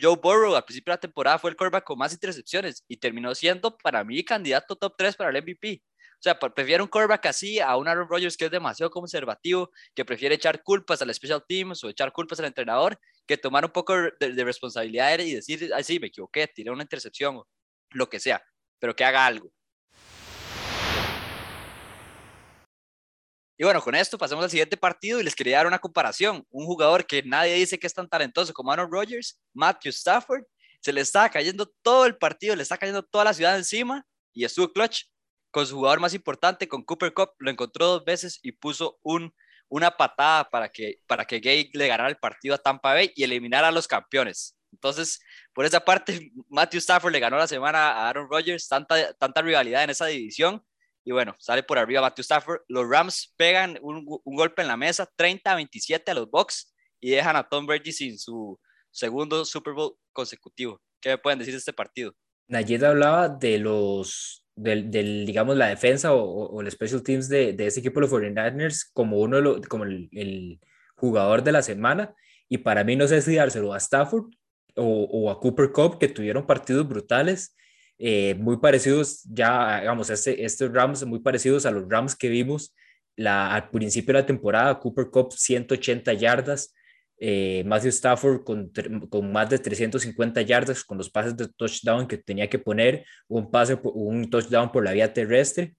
Joe Burrow al principio de la temporada fue el quarterback con más intercepciones y terminó siendo para mí candidato top 3 para el MVP. O sea, pre- prefiero un quarterback así a un Aaron Rodgers que es demasiado conservativo, que prefiere echar culpas al special teams o echar culpas al entrenador, que tomar un poco de, de responsabilidad y decir, ay, sí, me equivoqué, tiré una intercepción, o lo que sea, pero que haga algo. Y bueno, con esto pasamos al siguiente partido y les quería dar una comparación. Un jugador que nadie dice que es tan talentoso como Aaron Rodgers, Matthew Stafford, se le estaba cayendo todo el partido, le está cayendo toda la ciudad encima y estuvo clutch con su jugador más importante, con Cooper Cup, lo encontró dos veces y puso un, una patada para que, para que Gay le ganara el partido a Tampa Bay y eliminara a los campeones. Entonces, por esa parte, Matthew Stafford le ganó la semana a Aaron Rodgers, tanta, tanta rivalidad en esa división. Y bueno, sale por arriba Matthew Stafford. Los Rams pegan un, un golpe en la mesa, 30 a 27 a los Bucks y dejan a Tom Brady sin su segundo Super Bowl consecutivo. ¿Qué me pueden decir de este partido? Nayed hablaba de los, del, del, digamos, la defensa o, o, el special teams de, de ese equipo los 49ers como uno de los, como el, el, jugador de la semana. Y para mí no sé si dárselo a Stafford o, o a Cooper Cup, que tuvieron partidos brutales, eh, muy parecidos ya, digamos, este, estos Rams muy parecidos a los Rams que vimos la, al principio de la temporada. Cooper Cup 180 yardas, eh, Matthew Stafford con, con, más de 350 yardas con los pases de touchdown que tenía que poner, un pase, un touchdown por la vía terrestre.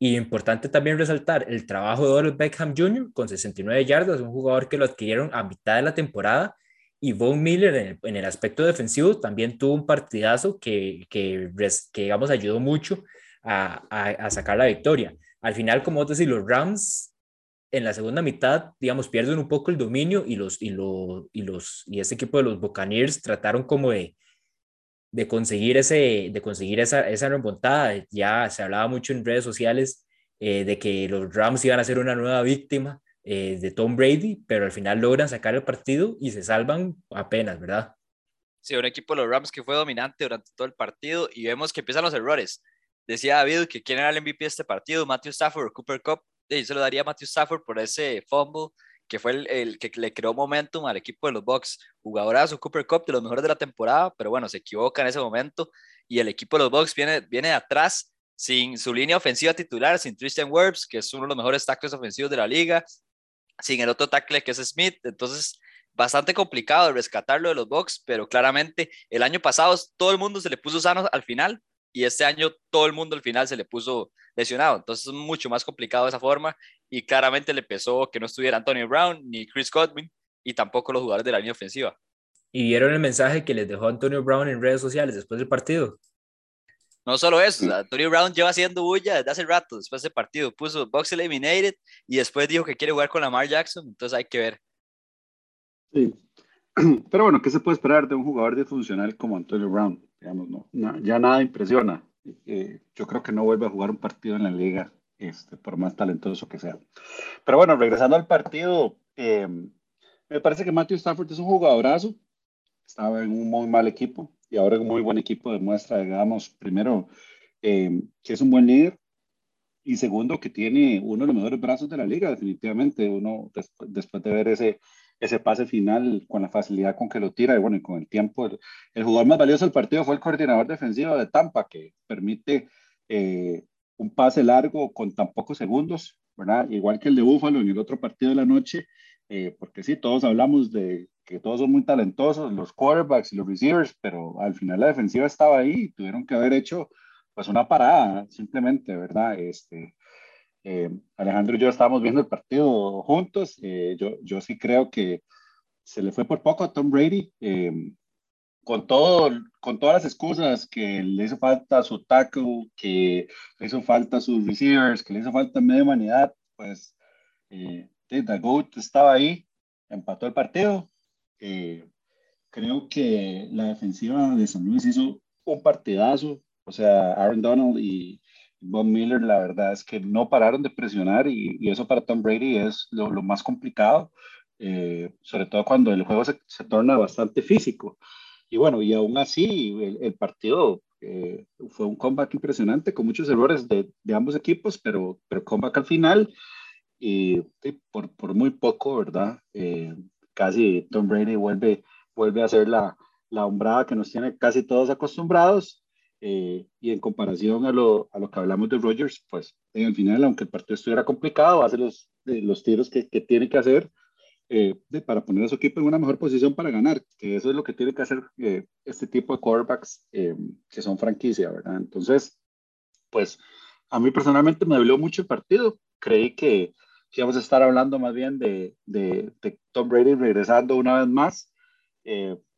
Y importante también resaltar el trabajo de Odell Beckham Jr. con 69 yardas, un jugador que lo adquirieron a mitad de la temporada. Y Von Miller en el, en el aspecto defensivo también tuvo un partidazo que, que, que digamos, ayudó mucho a, a, a sacar la victoria. Al final, como vos decís, los Rams en la segunda mitad, digamos, pierden un poco el dominio y los y lo, y los y este equipo de los Buccaneers trataron como de, de conseguir ese de conseguir esa, esa remontada. Ya se hablaba mucho en redes sociales eh, de que los Rams iban a ser una nueva víctima eh, de Tom Brady, pero al final logran sacar el partido y se salvan apenas, ¿verdad? Sí, un equipo de los Rams que fue dominante durante todo el partido y vemos que empiezan los errores. Decía David que quién era el MVP de este partido, Matthew Stafford o Cooper Cup y se lo daría a Matthew Stafford por ese fumble que fue el, el, que le creó momentum al equipo de los Bucks. Jugadorazo Cooper Cup de los mejores de la temporada, pero bueno, se equivoca en ese momento y el equipo de los Bucks viene, viene de atrás sin su línea ofensiva titular, sin Tristan Wirfs, que es uno de los mejores tackles ofensivos de la liga, sin el otro tackle que es Smith, entonces bastante complicado rescatarlo de los Bucks, pero claramente el año pasado todo el mundo se le puso sano al final y este año todo el mundo al final se le puso lesionado. Entonces es mucho más complicado de esa forma y claramente le pesó que no estuviera Antonio Brown ni Chris Godwin y tampoco los jugadores de la línea ofensiva. ¿Y vieron el mensaje que les dejó Antonio Brown en redes sociales después del partido? No solo eso, Antonio Brown lleva haciendo bulla desde hace rato, después del partido, puso Box Eliminated y después dijo que quiere jugar con Lamar Jackson, entonces hay que ver. Sí, pero bueno, ¿qué se puede esperar de un jugador disfuncional como Antonio Brown? Digamos, no, ya nada impresiona. Eh, yo creo que no vuelve a jugar un partido en la liga, este, por más talentoso que sea. Pero bueno, regresando al partido, eh, me parece que Matthew Stafford es un jugadorazo, estaba en un muy mal equipo y ahora un muy buen equipo demuestra, digamos, primero, eh, que es un buen líder y segundo, que tiene uno de los mejores brazos de la liga, definitivamente. Uno, después, después de ver ese, ese pase final con la facilidad con que lo tira y bueno, y con el tiempo, el, jugador más valioso del partido fue el coordinador defensivo de Tampa, que permite eh, un pase largo con tan pocos segundos, ¿verdad? Igual que el de Búfalo en el otro partido de la noche, eh, porque sí, todos hablamos de que todos son muy talentosos, los quarterbacks y los receivers, pero al final la defensiva estaba ahí y tuvieron que haber hecho pues una parada, simplemente, ¿verdad? Este, eh, Alejandro y yo estábamos viendo el partido juntos. Eh, yo, yo sí creo que se le fue por poco a Tom Brady. Eh, con, todo, con todas las excusas que le hizo falta su tackle, que le hizo falta sus receivers, que le hizo falta media humanidad, pues eh, The Goat estaba ahí, empató el partido. creo que la defensiva de San Luis hizo un partidazo. O sea, Aaron Donald y, Von Miller, la verdad es que no pararon de presionar y, eso para Tom Brady es lo, más complicado, eh, sobre todo cuando el juego se, se, torna bastante físico. Y bueno, y aún así el, partido eh, fue un comeback impresionante con muchos errores de, de ambos equipos, pero, pero comeback al final y por, por, muy poco, ¿verdad? Eh, casi Tom Brady vuelve, vuelve a hacer la, la hombrada que nos tiene casi todos acostumbrados eh, y en comparación a lo, a lo que hablamos de Rogers, pues en el final, aunque el partido estuviera complicado, hace los, los tiros que, que, tiene que hacer eh, para poner a su equipo en una mejor posición para ganar, que eso es lo que tiene que hacer eh, este tipo de quarterbacks que son franquicia, ¿verdad? Entonces, pues a mí personalmente me dolió mucho el partido. Creí que, que íbamos a estar hablando más bien de, de, Tom Brady regresando una vez más,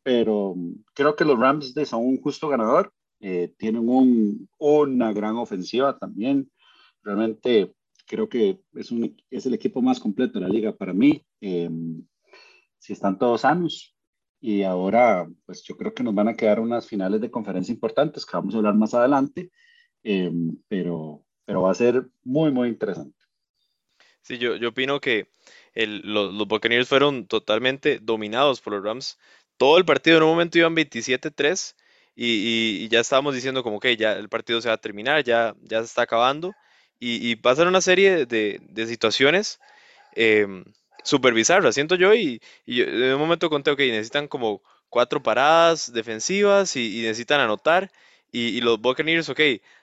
pero creo que los Rams son un justo ganador eh, tienen un, una gran ofensiva también. Realmente creo que es, un, es el equipo más completo de la liga para mí. Em, si están todos sanos. Y ahora, pues yo creo que nos van a quedar unas finales de conferencia importantes que vamos a hablar más adelante, em, pero, pero va a ser muy, muy interesante. Sí, yo, yo opino que el, los, los Buccaneers fueron totalmente dominados por los Rams. Todo el partido en un momento iban 27-3 y, ya estábamos diciendo como que ya el partido se va a terminar, ya, ya se está acabando y, y pasan una serie de, de situaciones eh, súper bizarras, siento yo, y, y, en un momento conté, que necesitan como cuatro paradas defensivas y, necesitan anotar y, los Buccaneers, ok,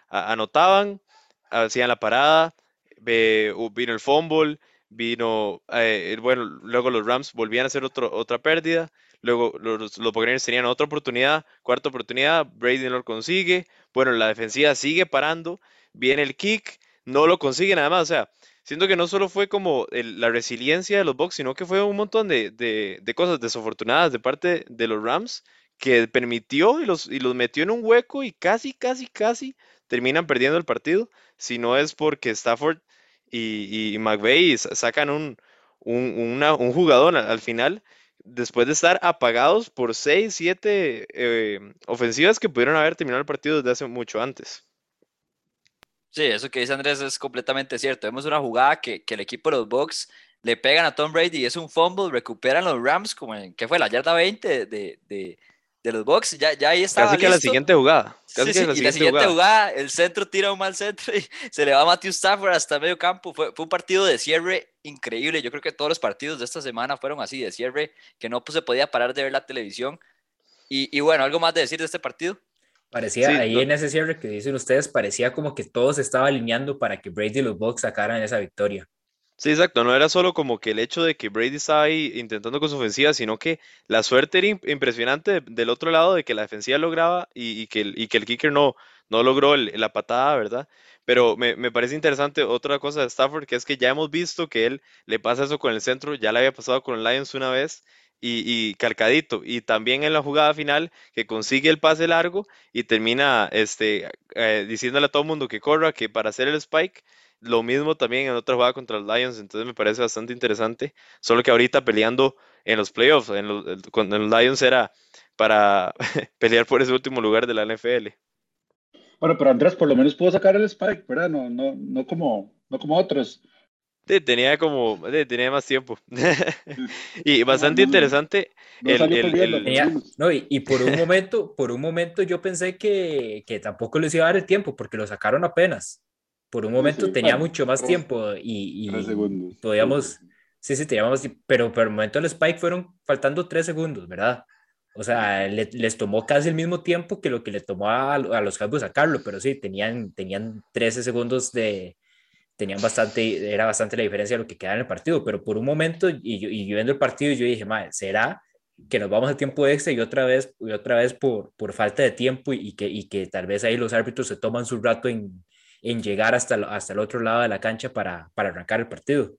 anotaban, hacían la parada, vino el fumble, vino, eh, bueno, luego los Rams volvían a hacer otro, otra pérdida, Luego los, los Buccaneers tenían otra oportunidad, cuarta oportunidad, Brady no lo consigue. Bueno, la defensiva sigue parando, viene el kick, no lo consigue nada más. O sea, siento que no solo fue como la resiliencia de los Bucks, sino que fue un montón de, de, cosas desafortunadas de parte de los Rams que permitió y los, y los metió en un hueco y casi, casi, casi terminan perdiendo el partido. Si no es porque Stafford y, y McVeigh sacan un, un, jugador al final después de estar apagados por 6, 7 eh, ofensivas que pudieron haber terminado el partido desde hace mucho antes. Sí, eso que dice Andrés es completamente cierto. Vemos una jugada que, el equipo de los Bucks le pegan a Tom Brady y es un fumble, recuperan los Rams como en, ¿qué fue? La yarda 20 de, de, de los Bucks, ya, ya ahí estaba Casi que la siguiente jugada. Casi que la, y la siguiente jugada. el centro tira un mal centro y se le va a Matthew Stafford hasta medio campo. Fue, fue, un partido de cierre increíble. Yo creo que todos los partidos de esta semana fueron así, de cierre, que no pues, se podía parar de ver la televisión. Y, y bueno, ¿algo más de decir de este partido? Parecía, ahí en ese cierre que dicen ustedes, parecía como que todo se estaba alineando para que Brady y los Bucks sacaran esa victoria. Sí, exacto. No era solo como que el hecho de que Brady estaba ahí intentando con su ofensiva, sino que la suerte era impresionante del otro lado de que la defensiva lograba y, que, el, y kicker no, logró la patada, ¿verdad? Pero me, parece interesante otra cosa de Stafford, que es que ya hemos visto que él le pasa eso con el centro, ya le había pasado con el Lions una vez, y, calcadito. Y también en la jugada final que consigue el pase largo y termina este, eh, diciéndole a todo el mundo que corra, que para hacer el spike, lo mismo también en otra jugada contra los Lions, entonces me parece bastante interesante. Solo que ahorita peleando en los playoffs, en los, con los Lions era para pelear por ese último lugar de la NFL. Bueno, pero Andrés por lo menos pudo sacar el spike, ¿verdad? No, no, no, como, no como otros. Sí, tenía como, tenía más tiempo. y bastante interesante. no, y, por un momento, por un momento yo pensé que, que, tampoco les iba a dar el tiempo, porque lo sacaron apenas. Por un momento tenía mucho más tiempo y, y podíamos, sí, sí, teníamos, pero por el momento del spike fueron faltando tres segundos, ¿verdad? O sea, les tomó casi el mismo tiempo que lo que le tomó a, a los Cowboys sacarlo, pero sí, tenían, tenían 13 segundos de, tenían bastante, era bastante la diferencia de lo que quedaba en el partido, pero por un momento, y yo, y viendo el partido, yo dije, madre, ¿será que nos vamos a tiempo extra y otra vez, y otra vez por, por falta de tiempo y, que, y que tal vez ahí los árbitros se toman su rato en, en llegar hasta, hasta el otro lado de la cancha para, para arrancar el partido?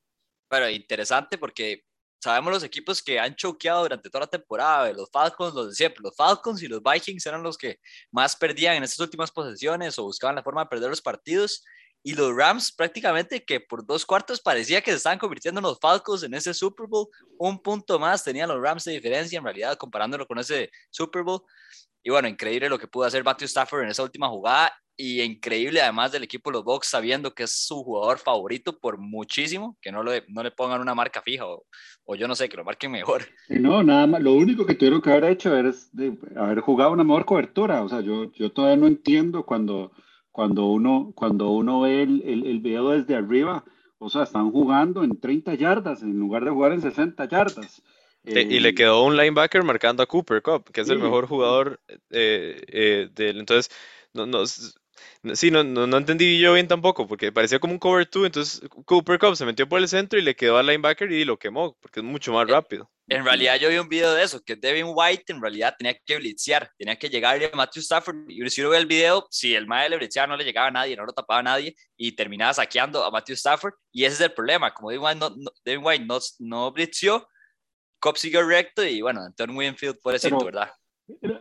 Bueno, interesante porque sabemos los equipos que han choqueado durante toda la temporada, los Falcons, los de siempre, los Falcons y los Vikings eran los que más perdían en estas últimas posesiones o buscaban la forma de perder los partidos y los Rams prácticamente que por dos cuartos parecía que se estaban convirtiendo en los Falcons en ese Super Bowl. Un punto más tenían los Rams de diferencia en realidad comparándolo con ese Super Bowl. Y bueno, increíble lo que pudo hacer Matthew Stafford en esa última jugada y increíble además del equipo de los Bucks sabiendo que es su jugador favorito por muchísimo, que no le, no le pongan una marca fija o, o yo no sé, que lo marquen mejor. No, nada más, lo único que tuvieron que haber hecho es de, haber jugado una mejor cobertura, o sea, yo, yo todavía no entiendo cuando cuando uno, cuando uno ve el, el, video desde arriba, o sea, están jugando en 30 yardas en lugar de jugar en 60 yardas. y le eh, quedó un linebacker marcando a Cooper Cup, que es el mejor jugador eh, eh, del. Entonces, no, no, Sí, no, no, entendí yo bien tampoco, porque parecía como un cover 2, entonces Cooper Cup se metió por el centro y le quedó al linebacker y lo quemó, porque es mucho más rápido. En realidad yo vi un video de eso, que Devin White en realidad tenía que blitzear, tenía que llegarle a Matthew Stafford, y si uno ve el video, si el mae le blitzeaba no le llegaba a nadie, no lo tapaba a nadie, y terminaba saqueando a Matthew Stafford, y ese es el problema, como Devin White no, no, Devin White no, no blitzeó, Cobb siguió recto, y bueno, Antonio Winfield por eso, ¿verdad?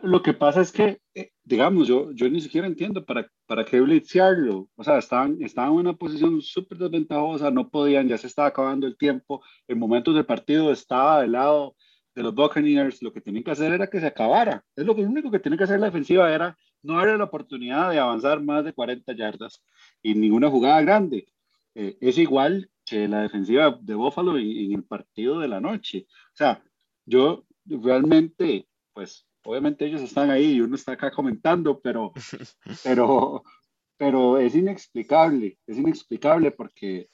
Lo que pasa es que, eh, digamos, yo, yo ni siquiera entiendo para, para qué blitzearlo. O sea, estaban, estaban en una posición súper desventajosa, no podían, ya se estaba acabando el tiempo. En momentos del partido estaba del lado de los Buccaneers. Lo que tenían que hacer era que se acabara. Es lo, único que tiene que hacer la defensiva era no darle la oportunidad de avanzar más de 40 yardas y ninguna jugada grande. Eh, es igual que la defensiva de Buffalo en, en el partido de la noche. O sea, yo realmente, pues obviamente ellos están ahí y uno está acá comentando, pero, pero, pero es inexplicable, es inexplicable porque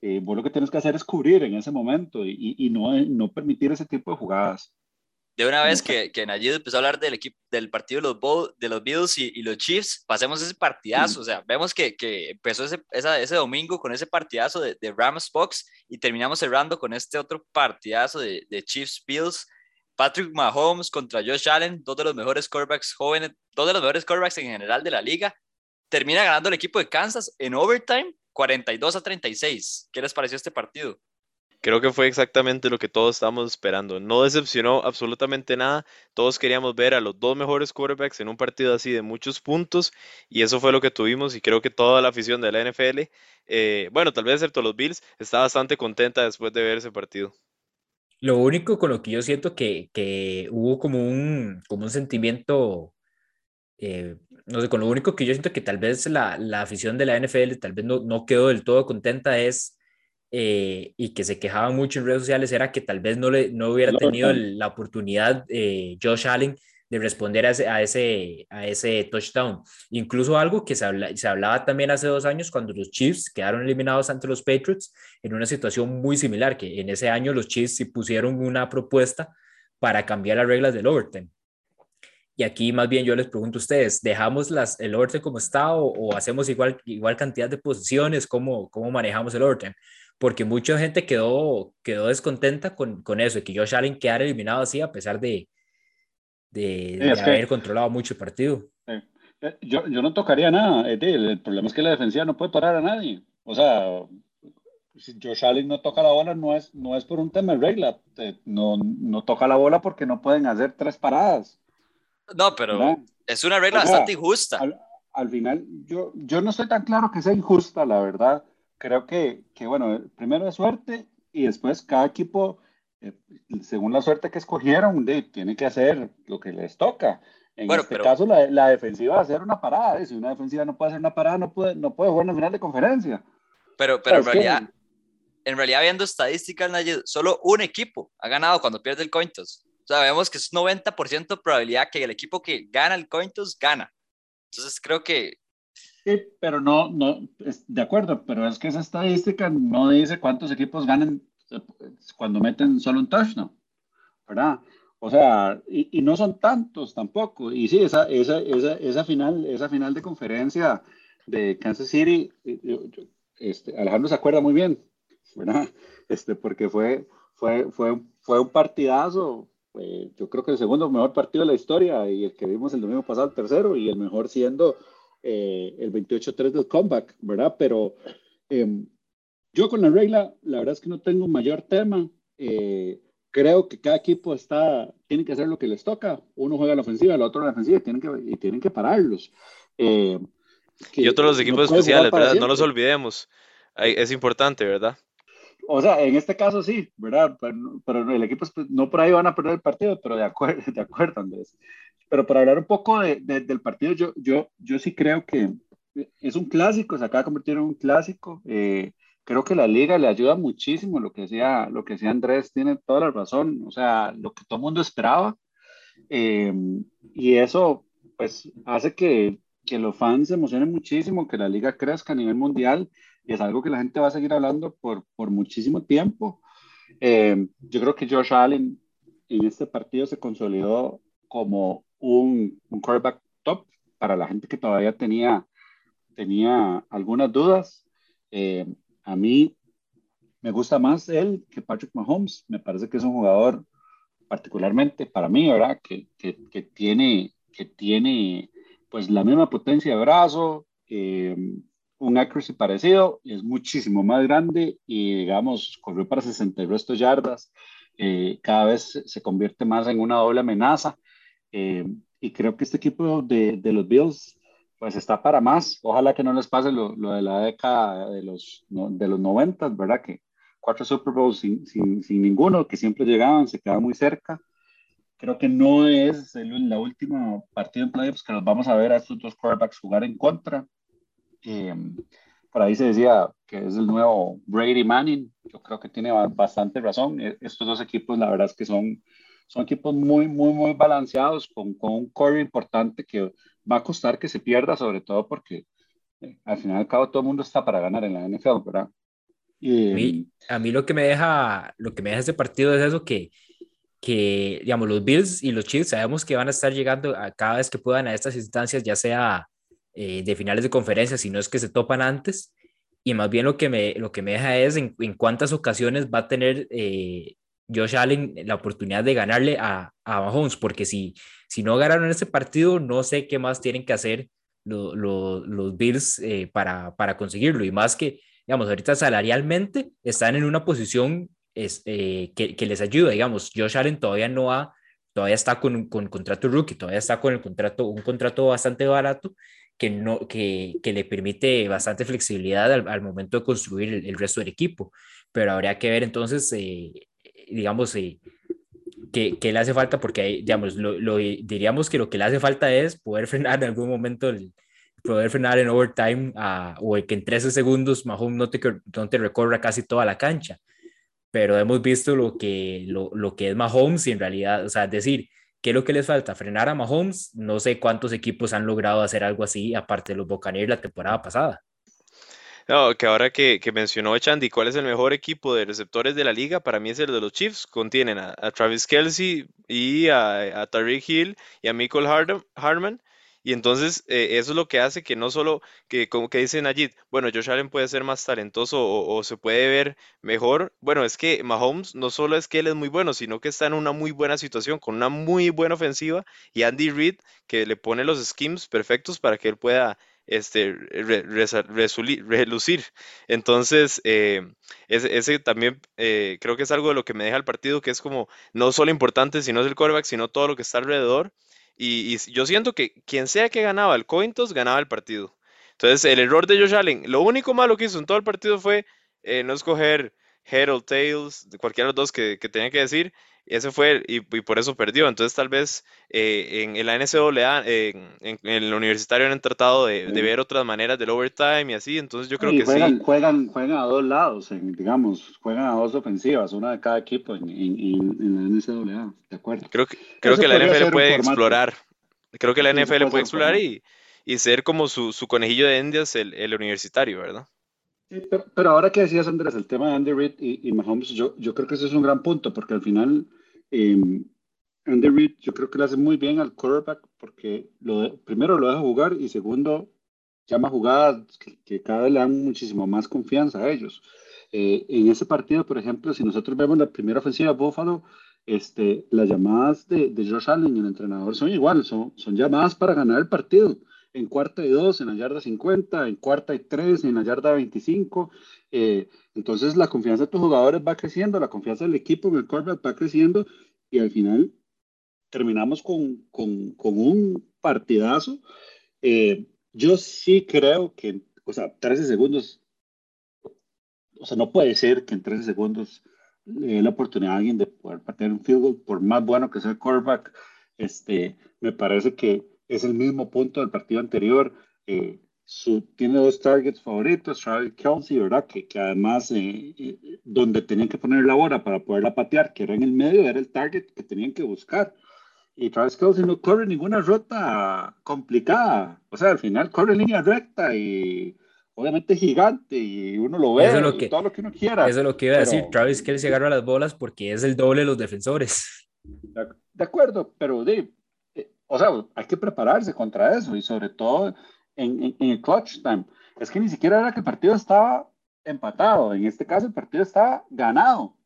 eh, vos lo que tienes que hacer es cubrir en ese momento y, y no, no permitir ese tipo de jugadas. De una vez que, que Nayib empezó a hablar del equipo, del partido de los, de los Bills y, y, los Chiefs, pasemos ese partidazo. O sea, vemos que, que empezó ese, ese domingo con ese partidazo de, de Rams Box y terminamos cerrando con este otro partidazo de, de Chiefs Bills. Patrick Mahomes contra Josh Allen, dos de los mejores quarterbacks jóvenes, dos de los mejores quarterbacks en general de la liga. Termina ganando el equipo de Kansas en overtime 42 a 36. ¿Qué les pareció este partido? Creo que fue exactamente lo que todos estábamos esperando. No decepcionó absolutamente nada. Todos queríamos ver a los dos mejores quarterbacks en un partido así de muchos puntos y eso fue lo que tuvimos y creo que toda la afición de la NFL, eh, bueno, tal vez excepto los Bills, está bastante contenta después de ver ese partido. Lo único con lo que yo siento que, que hubo como un, como un sentimiento, eh, no sé, con lo único que yo siento que tal vez la, la afición de la NFL tal vez no, no quedó del todo contenta es, eh, y que se quejaba mucho en redes sociales, era que tal vez no, le, no hubiera tenido la oportunidad eh, Josh Allen de responder a ese, a ese, a ese touchdown. Incluso algo que se, habla, se hablaba también hace dos años cuando los Chiefs quedaron eliminados ante los Patriots en una situación muy similar, que en ese año los Chiefs sí pusieron una propuesta para cambiar las reglas del overtime. Y aquí más bien yo les pregunto a ustedes, ¿dejamos las, el overtime como está o, hacemos igual, igual cantidad de posiciones? ¿Cómo, cómo manejamos el overtime? Porque mucha gente quedó, quedó descontenta con, con eso, de que Josh Allen quedara eliminado así a pesar de, de, haber controlado mucho el partido. Eh, yo, yo no tocaría nada, el, problema es que la defensiva no puede parar a nadie. O sea, si Josh Allen no toca la bola, no es, no es por un tema de regla. Eh, No, no toca la bola porque no pueden hacer tres paradas. No, pero ¿verdad? es una regla O sea, bastante injusta. Al, al final, yo, yo no estoy tan claro que sea injusta, la verdad. Creo que, que bueno, primero es suerte y después cada equipo, eh, según la suerte que escogieron, de, tiene que hacer lo que les toca. En Bueno, este pero- caso, la, la defensiva va a hacer una parada. y Si una defensiva no puede hacer una parada, no puede, no puede jugar en la final de conferencia. Pero, pero en Es que- realidad, en realidad viendo estadísticas, solo un equipo ha ganado cuando pierde el coin toss. O sea, vemos que es 90% probabilidad que el equipo que gana el coin toss gana. Entonces creo que Sí, pero no, no, de acuerdo, pero es que esa estadística no dice cuántos equipos ganan eh, cuando meten solo un touchdown, ¿verdad? O sea, y, y no son tantos tampoco. Y sí, esa, esa, esa, esa final, esa final de conferencia de Kansas City, eh, este, Alejandro se acuerda muy bien, ¿verdad? Este, porque fue, fue, fue, fue un partidazo, fue, yo creo que el segundo mejor partido de la historia y el que vimos el domingo pasado el tercero y el mejor siendo eh, el 28-3 del comeback, ¿verdad? Pero eh, yo con la regla, la verdad es que no tengo mayor tema. Eh, creo que cada equipo está, tiene que hacer lo que les toca. Uno juega la ofensiva, el otro la defensiva y tienen que, y tienen que pararlos. Eh, que Y otros los no equipos jugar especiales, ¿verdad? No los siempre. olvidemos. Es importante, ¿verdad? O sea, en este caso sí, ¿verdad? Pero, pero el equipo, espe- no por ahí van a perder el partido, pero de acuerdo, de acuerdo, Andrés. Pero para hablar un poco de, de- del partido, yo, yo, yo sí creo que es un clásico, se acaba de convertir en un clásico. Eh, creo que la liga le ayuda muchísimo, lo que decía, lo que decía Andrés tiene toda la razón, o sea, lo que todo el mundo esperaba. Eh, y eso, pues, hace que, que los fans se emocionen muchísimo, que la liga crezca a nivel mundial y es algo que la gente va a seguir hablando por, por muchísimo tiempo. Eh, yo creo que Josh Allen en este partido se consolidó como un, un quarterback top para la gente que todavía tenía, tenía algunas dudas. Eh, a mí me gusta más él que Patrick Mahomes. Me parece que es un jugador particularmente para mí, ¿verdad? Que, que, tiene, que tiene pues la misma potencia de brazo, eh, un accuracy parecido, es muchísimo más grande y digamos, corrió para 60 y resto yardas, eh, cada vez se, se convierte más en una doble amenaza eh, y creo que este equipo de, de, los Bills pues está para más, ojalá que no les pase lo, lo de la década de los, de los 90, ¿verdad? Que cuatro Super Bowls sin, sin, sin ninguno, que siempre llegaban, se quedaban muy cerca creo que no es el, la última partido en playoffs que los vamos a ver a estos dos quarterbacks jugar en contra. Eh, por ahí se decía que es el nuevo Brady Manning. Yo creo que tiene bastante razón. Estos dos equipos, la verdad es que son, son equipos muy, muy, muy balanceados, con, con un core importante que va a costar que se pierda, sobre todo porque eh, al final y al cabo todo el mundo está para ganar en la NFL, ¿verdad? Y, a, mí, a mí lo que me deja, lo que me deja este partido es eso que que, digamos, los Bills y los Chiefs sabemos que van a estar llegando a cada vez que puedan a estas instancias, ya sea eh, de finales de conferencia, si no es que se topan antes, y más bien lo que me, lo que me deja es en, en cuántas ocasiones va a tener eh, Josh Allen la oportunidad de ganarle a, a Mahomes, porque si, si no ganaron ese partido, no sé qué más tienen que hacer lo, lo, los Bills eh, para, para conseguirlo, y más que, digamos, ahorita salarialmente están en una posición es, eh, que, que, les ayuda, digamos, Josh Allen todavía no ha, todavía está con con contrato rookie, todavía está con el contrato, un contrato bastante barato que, no, que, que le permite bastante flexibilidad al, al momento de construir el, el, resto del equipo, pero habría que ver entonces, eh, digamos, eh, qué, qué, le hace falta, porque, digamos, lo, lo, diríamos que lo que le hace falta es poder frenar en algún momento el, poder frenar en overtime uh, o que en 13 segundos Mahomes no te, no te recorra casi toda la cancha pero hemos visto lo que, lo, lo, que es Mahomes y en realidad, o sea, decir, ¿qué es lo que les falta? Frenar a Mahomes, no sé cuántos equipos han logrado hacer algo así, aparte de los Buccaneers la temporada pasada. No, que ahora que, que mencionó Chandy, ¿cuál es el mejor equipo de receptores de la liga? Para mí es el de los Chiefs. Contienen a, Travis Kelsey y a, Tariq Hill y a Michael Harman. Y entonces eh, eso es lo que hace que no solo, que como que dice Najid, bueno, Josh Allen puede ser más talentoso o, o, se puede ver mejor. Bueno, es que Mahomes no solo es que él es muy bueno, sino que está en una muy buena situación, con una muy buena ofensiva y Andy Reid que le pone los schemes perfectos para que él pueda este, relucir. Entonces, eh, ese, también eh, creo que es algo de lo que me deja el partido, que es como no solo importante si no es el quarterback, sino todo lo que está alrededor. Y, yo siento que quien sea que ganaba el cointos, ganaba el partido. Entonces, el error de Josh Allen, lo único malo que hizo en todo el partido fue eh, no escoger or tails, cualquiera de los dos que, que tenía que decir, ese fue, y, por eso perdió. Entonces, tal vez eh, en, la NCAA, en, en, el universitario han tratado de, ver otras maneras del overtime y así. Entonces, yo creo que juegan, sí. Juegan, juegan a dos lados, digamos, juegan a dos ofensivas, una de cada equipo en, la NCAA, ¿de acuerdo? Creo que, creo que la NFL puede explorar. Creo que la NFL puede explorar y, y, ser como su, su conejillo de indias el, el universitario, ¿verdad? Pero, ahora que decías, Andrés, el tema de Andy Reid y, Mahomes, yo, creo que ese es un gran punto, porque al final eh, Andy Reid yo creo que le hace muy bien al quarterback, porque primero lo deja jugar y segundo llama jugadas que, cada vez le dan muchísimo más confianza a ellos. Eh, en ese partido, por ejemplo, si nosotros vemos la primera ofensiva de Buffalo, este, las llamadas de, de Josh Allen y el entrenador son iguales, son, son llamadas para ganar el partido en cuarta y dos, en la yarda 50, en cuarta y tres, en la yarda 25. Eh, entonces la confianza de tus jugadores va creciendo, la confianza del equipo en el quarterback va creciendo y al final terminamos con, con, con un partidazo. Eh, yo sí creo que, o sea, 13 segundos, o sea, no puede ser que en 13 segundos le dé la oportunidad a alguien de poder patear un field goal, por más bueno que sea el quarterback. Este, me parece que es el mismo punto del partido anterior. Eh, su, tiene dos targets favoritos, Travis Kelsey, ¿verdad? Que, que además, eh, eh, donde tenían que poner la bola para poderla patear, que era en el medio, era el target que tenían que buscar. Y Travis Kelsey no corre ninguna ruta complicada. O sea, al final corre línea recta y obviamente gigante y uno lo ve, lo que, todo lo que uno quiera. Eso es lo que iba a decir. Travis Kelsey agarra las bolas porque es el doble de los defensores. De, acuerdo, pero Dave, o sea, hay que prepararse contra eso y sobre todo en, en, el clutch time. Es que ni siquiera era que el partido estaba empatado, en este caso el partido estaba ganado,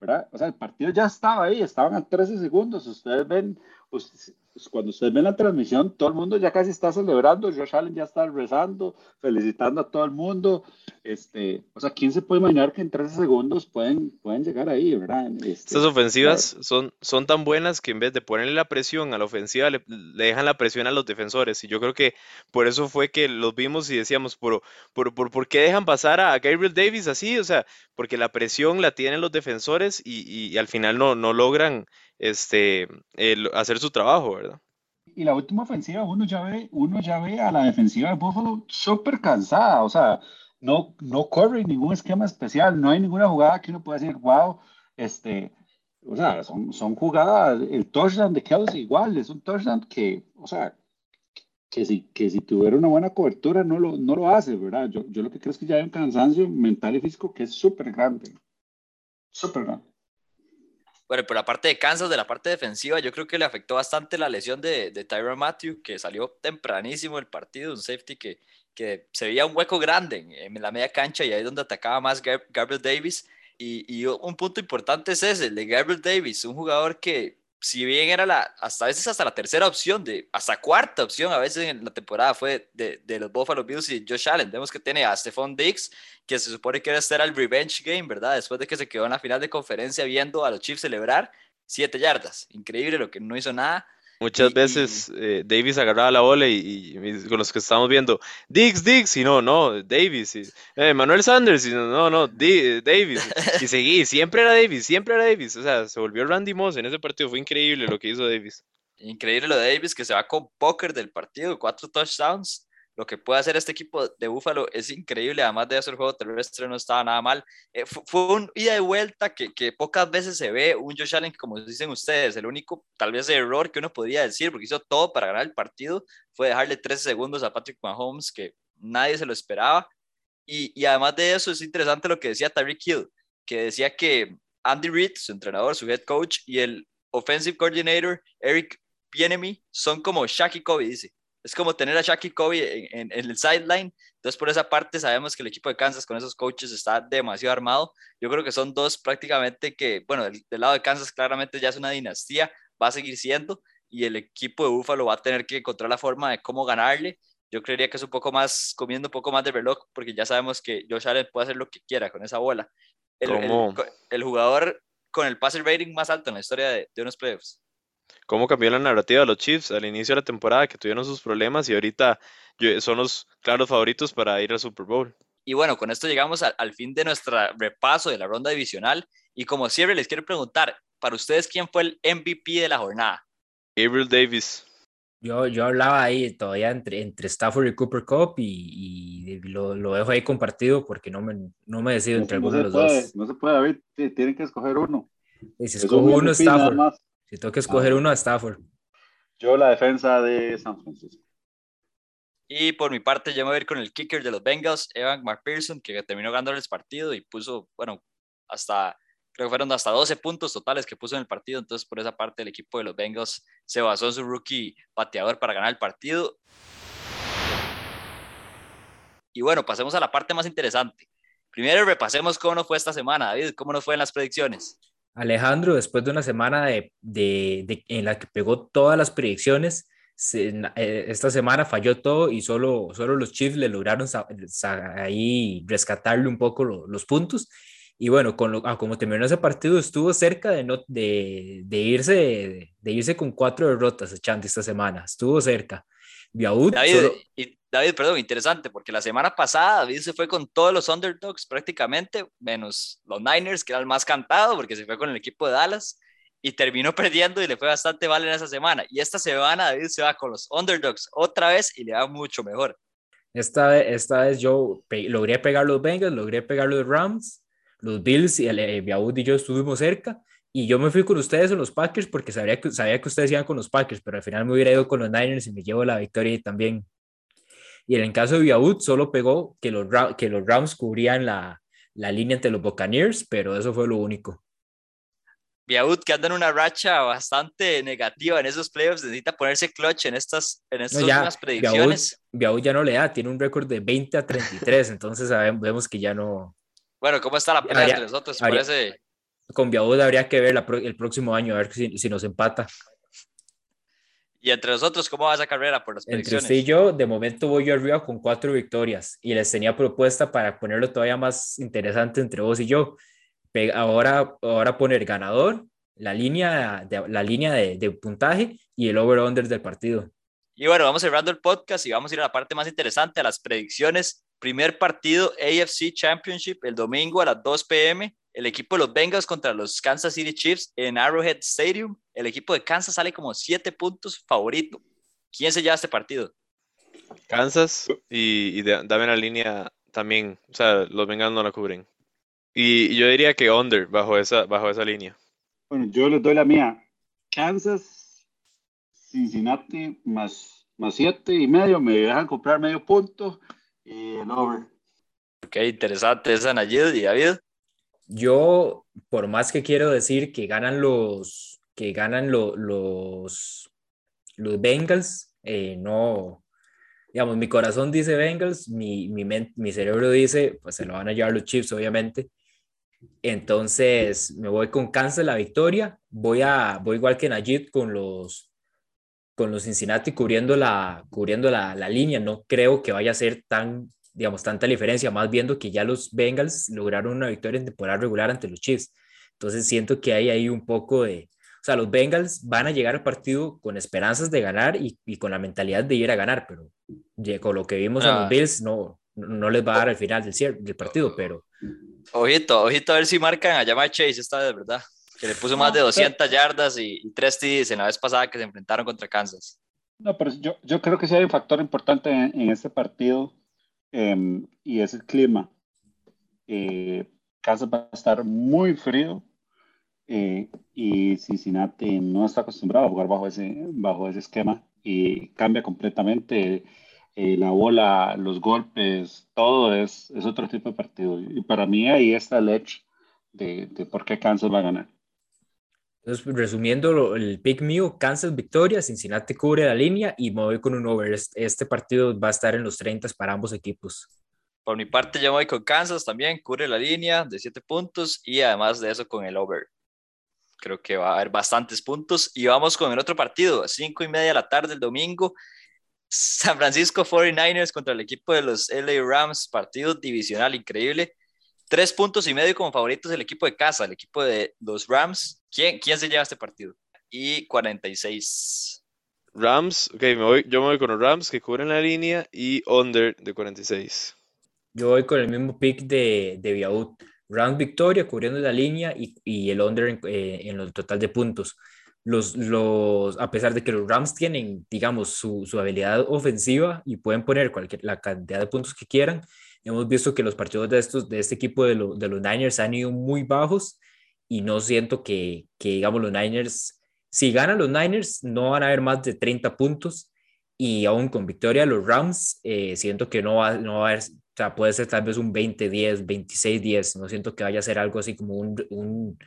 ¿verdad? O sea, el partido ya estaba ahí, estaban a 13 segundos, ustedes ven, pues, pues, cuando ustedes ven la transmisión, todo el mundo ya casi está celebrando, Josh Allen ya está rezando, felicitando a todo el mundo. Este, o sea, ¿quién se puede imaginar que en 13 segundos pueden, pueden llegar ahí, verdad? Este, Estas ofensivas son, son tan buenas que en vez de ponerle la presión a la ofensiva, le, dejan la presión a los defensores. Y yo creo que por eso fue que los vimos y decíamos, ¿por, por, por, por qué dejan pasar a Gabriel Davis así? O sea, porque la presión la tienen los defensores y, y al final no, no logran este, hacer su trabajo, ¿verdad? Y la última ofensiva, uno ya ve, uno ya ve a la defensiva de Buffalo súper cansada, o sea, no, no corre ningún esquema especial, no hay ninguna jugada que uno pueda decir, wow, este, o sea, son, son jugadas, el touchdown de Kelsey igual, es un touchdown que, o sea, que si, que si tuviera una buena cobertura no lo, no lo hace, ¿verdad? Yo, yo lo que creo es que ya hay un cansancio mental y físico que es súper grande, súper grande. Bueno, por la parte de Kansas, de la parte defensiva, yo creo que le afectó bastante la lesión de, de Tyron Matthew, que salió tempranísimo el partido, un safety que, que se veía un hueco grande en, la media cancha y ahí es donde atacaba más Gabriel Davis. Y, y, un punto importante es ese, el de Gabriel Davis, un jugador que si bien era la, hasta a veces hasta la tercera opción, de, hasta cuarta opción, a veces en la temporada fue de, de los Buffalo Bills y Josh Allen. Vemos que tiene a Stephon Diggs, que se supone que era estar al revenge game, ¿verdad? Después de que se quedó en la final de conferencia viendo a los Chiefs celebrar siete yardas. Increíble lo que no hizo nada. Muchas veces eh, Davis agarraba la bola y, con los que estábamos viendo, Diggs, Diggs, y no, no, Davis, y, eh, Manuel Sanders, y no, no, Davis, y seguí, siempre era Davis, siempre era Davis, o sea, se volvió Randy Moss en ese partido, fue increíble lo que hizo Davis. Increíble lo de Davis, que se va con póker del partido, cuatro touchdowns, lo que puede hacer este equipo de Búfalo es increíble. Además de eso, el juego terrestre no estaba nada mal. Eh, fue, un ida y vuelta que, que, pocas veces se ve. Un Josh Allen, como dicen ustedes, el único tal vez error que uno podría decir, porque hizo todo para ganar el partido, fue dejarle 13 segundos a Patrick Mahomes, que nadie se lo esperaba. Y, y además de eso, es interesante lo que decía Tyreek Hill, que decía que Andy Reid, su entrenador, su head coach, y el offensive coordinator, Eric Bienemy, son como Shaq y Kobe, dice es como tener a Shaq y Kobe en, el sideline. Entonces, por esa parte, sabemos que el equipo de Kansas con esos coaches está demasiado armado. Yo creo que son dos prácticamente que, bueno, del, lado de Kansas claramente ya es una dinastía, va a seguir siendo, y el equipo de Buffalo va a tener que encontrar la forma de cómo ganarle. yo creería que es un poco más, comiendo un poco más de reloj, porque ya sabemos que Josh Allen puede hacer lo que quiera con esa bola. El, el, el jugador con el passer rating más alto en la historia de, de unos playoffs. ¿Cómo cambió la narrativa de los Chiefs al inicio de la temporada que tuvieron sus problemas y ahorita son los claros favoritos para ir al Super Bowl? Y bueno, con esto llegamos al, al fin de nuestro repaso de la ronda divisional. Y como siempre, les quiero preguntar, para ustedes, ¿quién fue el MVP de la jornada? Gabriel Davis. Yo, yo hablaba ahí todavía entre, entre Stafford y Cooper Cup y, y lo, lo dejo ahí compartido porque no me, no me decido entre no alguno de se los puede, dos. no se puede, David. Tienen que escoger uno. Y si Es escojo un uno, Stafford. más. Si tengo que escoger Ah. uno, a Stafford. Yo la defensa de San Francisco. Y por mi parte, yo me voy a ir con el kicker de los Bengals, Evan McPherson, que terminó ganando el partido y puso, bueno, hasta, creo que fueron hasta 12 puntos totales que puso en el partido. Entonces, por esa parte, el equipo de los Bengals se basó en su rookie pateador para ganar el partido. Y bueno, pasemos a la parte más interesante. Primero repasemos cómo nos fue esta semana, David, cómo nos fue en las predicciones. Alejandro, después de una semana de, de- de- en la que pegó todas las predicciones, se- eh, esta semana falló todo y solo, solo los Chiefs le lograron sa- sa- ahí rescatarle un poco lo- los puntos. Y bueno, con lo, ah, como terminó ese partido, estuvo cerca de, no, de, de irse, de, irse con cuatro derrotas echando esta semana. Estuvo cerca. Biaud David, solo- y, David, perdón, interesante, porque la semana pasada David se fue con todos los underdogs prácticamente, menos los Niners, que era el más cantado, porque se fue con el equipo de Dallas, y terminó perdiendo y le fue bastante mal en esa semana. Y esta semana David se va con los underdogs otra vez y le va mucho mejor. Esta vez, esta vez yo logré pegar los Bengals, logré pegar los Rams, los Bills y el, eh, Biaud y yo estuvimos cerca. Y yo me fui con ustedes en los Packers porque sabía que, sabía que ustedes iban con los Packers, pero al final me hubiera ido con los Niners y me llevo la victoria también. Y en el caso de Biaud, solo pegó que los, que los Rams cubrían la, la línea entre los Buccaneers, pero eso fue lo único. Biaud, que anda en una racha bastante negativa en esos playoffs, necesita ponerse clutch en estas, en estas No, ya, últimas predicciones. Biaud ya no le da, tiene un récord de 20 a 33, entonces sabemos, vemos que ya no, Bueno, ¿cómo está la pelea entre nosotros? habría- Parece, con Biaud habría que ver la el próximo año, a ver si, si nos empata. Y entre nosotros, ¿cómo va esa carrera por las Entre predicciones? usted y yo, de momento voy yo arriba con cuatro victorias y les tenía propuesta para ponerlo todavía más interesante entre vos y yo. Ahora, ahora poner ganador, la línea de, la línea de, de puntaje y el over-under del partido. Y bueno, vamos cerrando el podcast y vamos a ir a la parte más interesante, a las predicciones. Primer partido AFC Championship el domingo a las 2 p.m. El equipo de los Bengals contra los Kansas City Chiefs en Arrowhead Stadium. El equipo de Kansas sale como 7 puntos favorito. ¿Quién se lleva este partido? Kansas y, y da- dame la línea también. O sea, los Bengals no la cubren. Y, y yo diría que under bajo esa, bajo esa línea. Bueno, yo les doy la mía. Kansas, Cincinnati más, más siete y medio. Me dejan comprar medio punto y el over. Ok, interesante esa Nayid y David. Yo, por más que quiero decir que ganan los, que ganan lo- los, los Bengals, eh, no, digamos, mi corazón dice Bengals, mi, mi, mi cerebro dice, pues se lo van a llevar los Chiefs, obviamente. Entonces, me voy con Kansas la victoria, voy a, voy igual que Najid con los, con los Cincinnati cubriendo la, cubriendo la línea, no creo que vaya a ser tan digamos, tanta diferencia, más viendo que ya los Bengals lograron una victoria en temporada regular ante los Chiefs. Entonces siento que hay ahí un poco de, o sea, los Bengals van a llegar al partido con esperanzas de ganar y, y con la mentalidad de ir a ganar, pero con lo que vimos a Ah. los Bills no, no les va a dar al final del, del partido, pero Ojito, ojito a ver si marcan a Jamar Chase esta vez, ¿verdad? Que le puso más de No, 200 yardas y, y 3 TDs en la vez pasada que se enfrentaron contra Kansas. No, pero yo, yo creo que sí hay un factor importante en, en este partido em, y es el clima. Eh, Kansas va a estar muy frío eh, y Cincinnati no está acostumbrado a jugar bajo ese, bajo ese esquema y cambia completamente eh, la bola, los golpes, todo es, es otro tipo de partido. Y para mí ahí está el edge de, de por qué Kansas va a ganar. Entonces resumiendo lo- el pick mío, Kansas victoria, Cincinnati cubre la línea y me voy con un over. Este, partido va a estar en los 30 para ambos equipos. Por mi parte, yo voy con Kansas también, cubre la línea de 7 puntos y además de eso con el over. Creo que va a haber bastantes puntos. Y vamos con el otro partido, 5 y media de la tarde el domingo. San Francisco 49ers contra el equipo de los LA Rams, partido divisional increíble. Tres puntos y medio como favoritos el equipo de casa, el equipo de los Rams. ¿Quién, quién se lleva este partido? Y 46. Rams, ok, me voy, yo me voy con los Rams que cubren la línea y under de 46. Yo voy con el mismo pick de, de Viaud. Rams victoria cubriendo la línea y, y el under en, eh, en el total de puntos. Los, los, a pesar de que los Rams tienen, digamos, su, su habilidad ofensiva y pueden poner cualquier, la cantidad de puntos que quieran, hemos visto que los partidos de, estos, de este equipo de, lo, de los Niners han ido muy bajos y no siento que, que, digamos, los Niners, si ganan los Niners, no van a haber más de 30 puntos y aún con victoria los Rams, eh, siento que no va, no va a haber, o sea, puede ser tal vez un 20-10, 26-10, no siento que vaya a ser algo así como un, un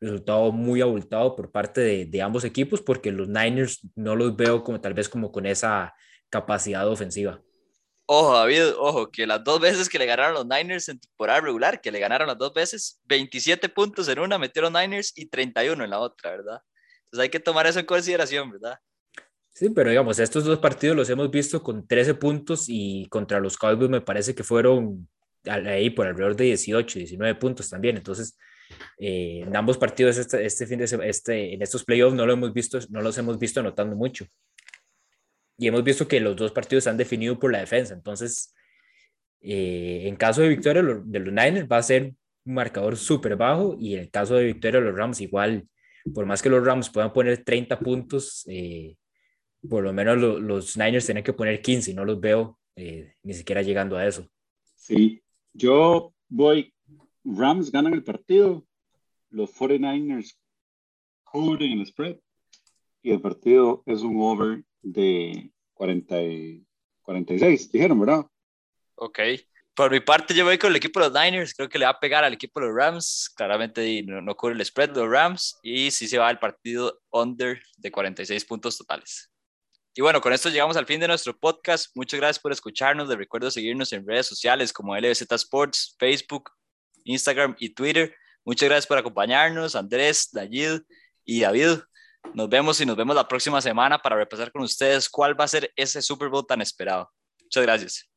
resultado muy abultado por parte de, de, ambos equipos, porque los Niners no los veo como tal vez como con esa capacidad ofensiva. Ojo, David, ojo, que las dos veces que le ganaron los Niners en temporada regular, que le ganaron las dos veces, 27 puntos en una metieron Niners y 31 en la otra, ¿verdad? Entonces hay que tomar eso en consideración, ¿verdad? Sí, pero digamos, estos dos partidos los hemos visto con 13 puntos y contra los Cowboys me parece que fueron ahí por alrededor de 18, 19 puntos también. Entonces, eh, en ambos partidos este, este fin de este, en estos playoffs no lo hemos visto, no los hemos visto anotando mucho y hemos visto que los dos partidos se han definido por la defensa. Entonces, eh, en caso de victoria de los Niners va a ser un marcador súper bajo y en el caso de victoria de los Rams igual, por más que los Rams puedan poner 30 puntos, eh, por lo menos lo, los Niners tienen que poner 15 y no los veo eh, ni siquiera llegando a eso. Sí, yo voy, Rams ganan el partido, los 49ers cubren el spread y el partido es un over de 40 y 46, dijeron, ¿verdad? Ok. Por mi parte, yo voy con el equipo de los Niners. Creo que le va a pegar al equipo de los Rams. Claramente no, no cubre el spread de los Rams. Y sí se va al partido under de 46 puntos totales. Y bueno, con esto llegamos al fin de nuestro podcast. Muchas gracias por escucharnos. Les recuerdo seguirnos en redes sociales como LBZ Sports, Facebook, Instagram y Twitter. Muchas gracias por acompañarnos, Andrés, Dayid y David. Nos vemos y nos vemos la próxima semana para repasar con ustedes cuál va a ser ese Super Bowl tan esperado. Muchas gracias.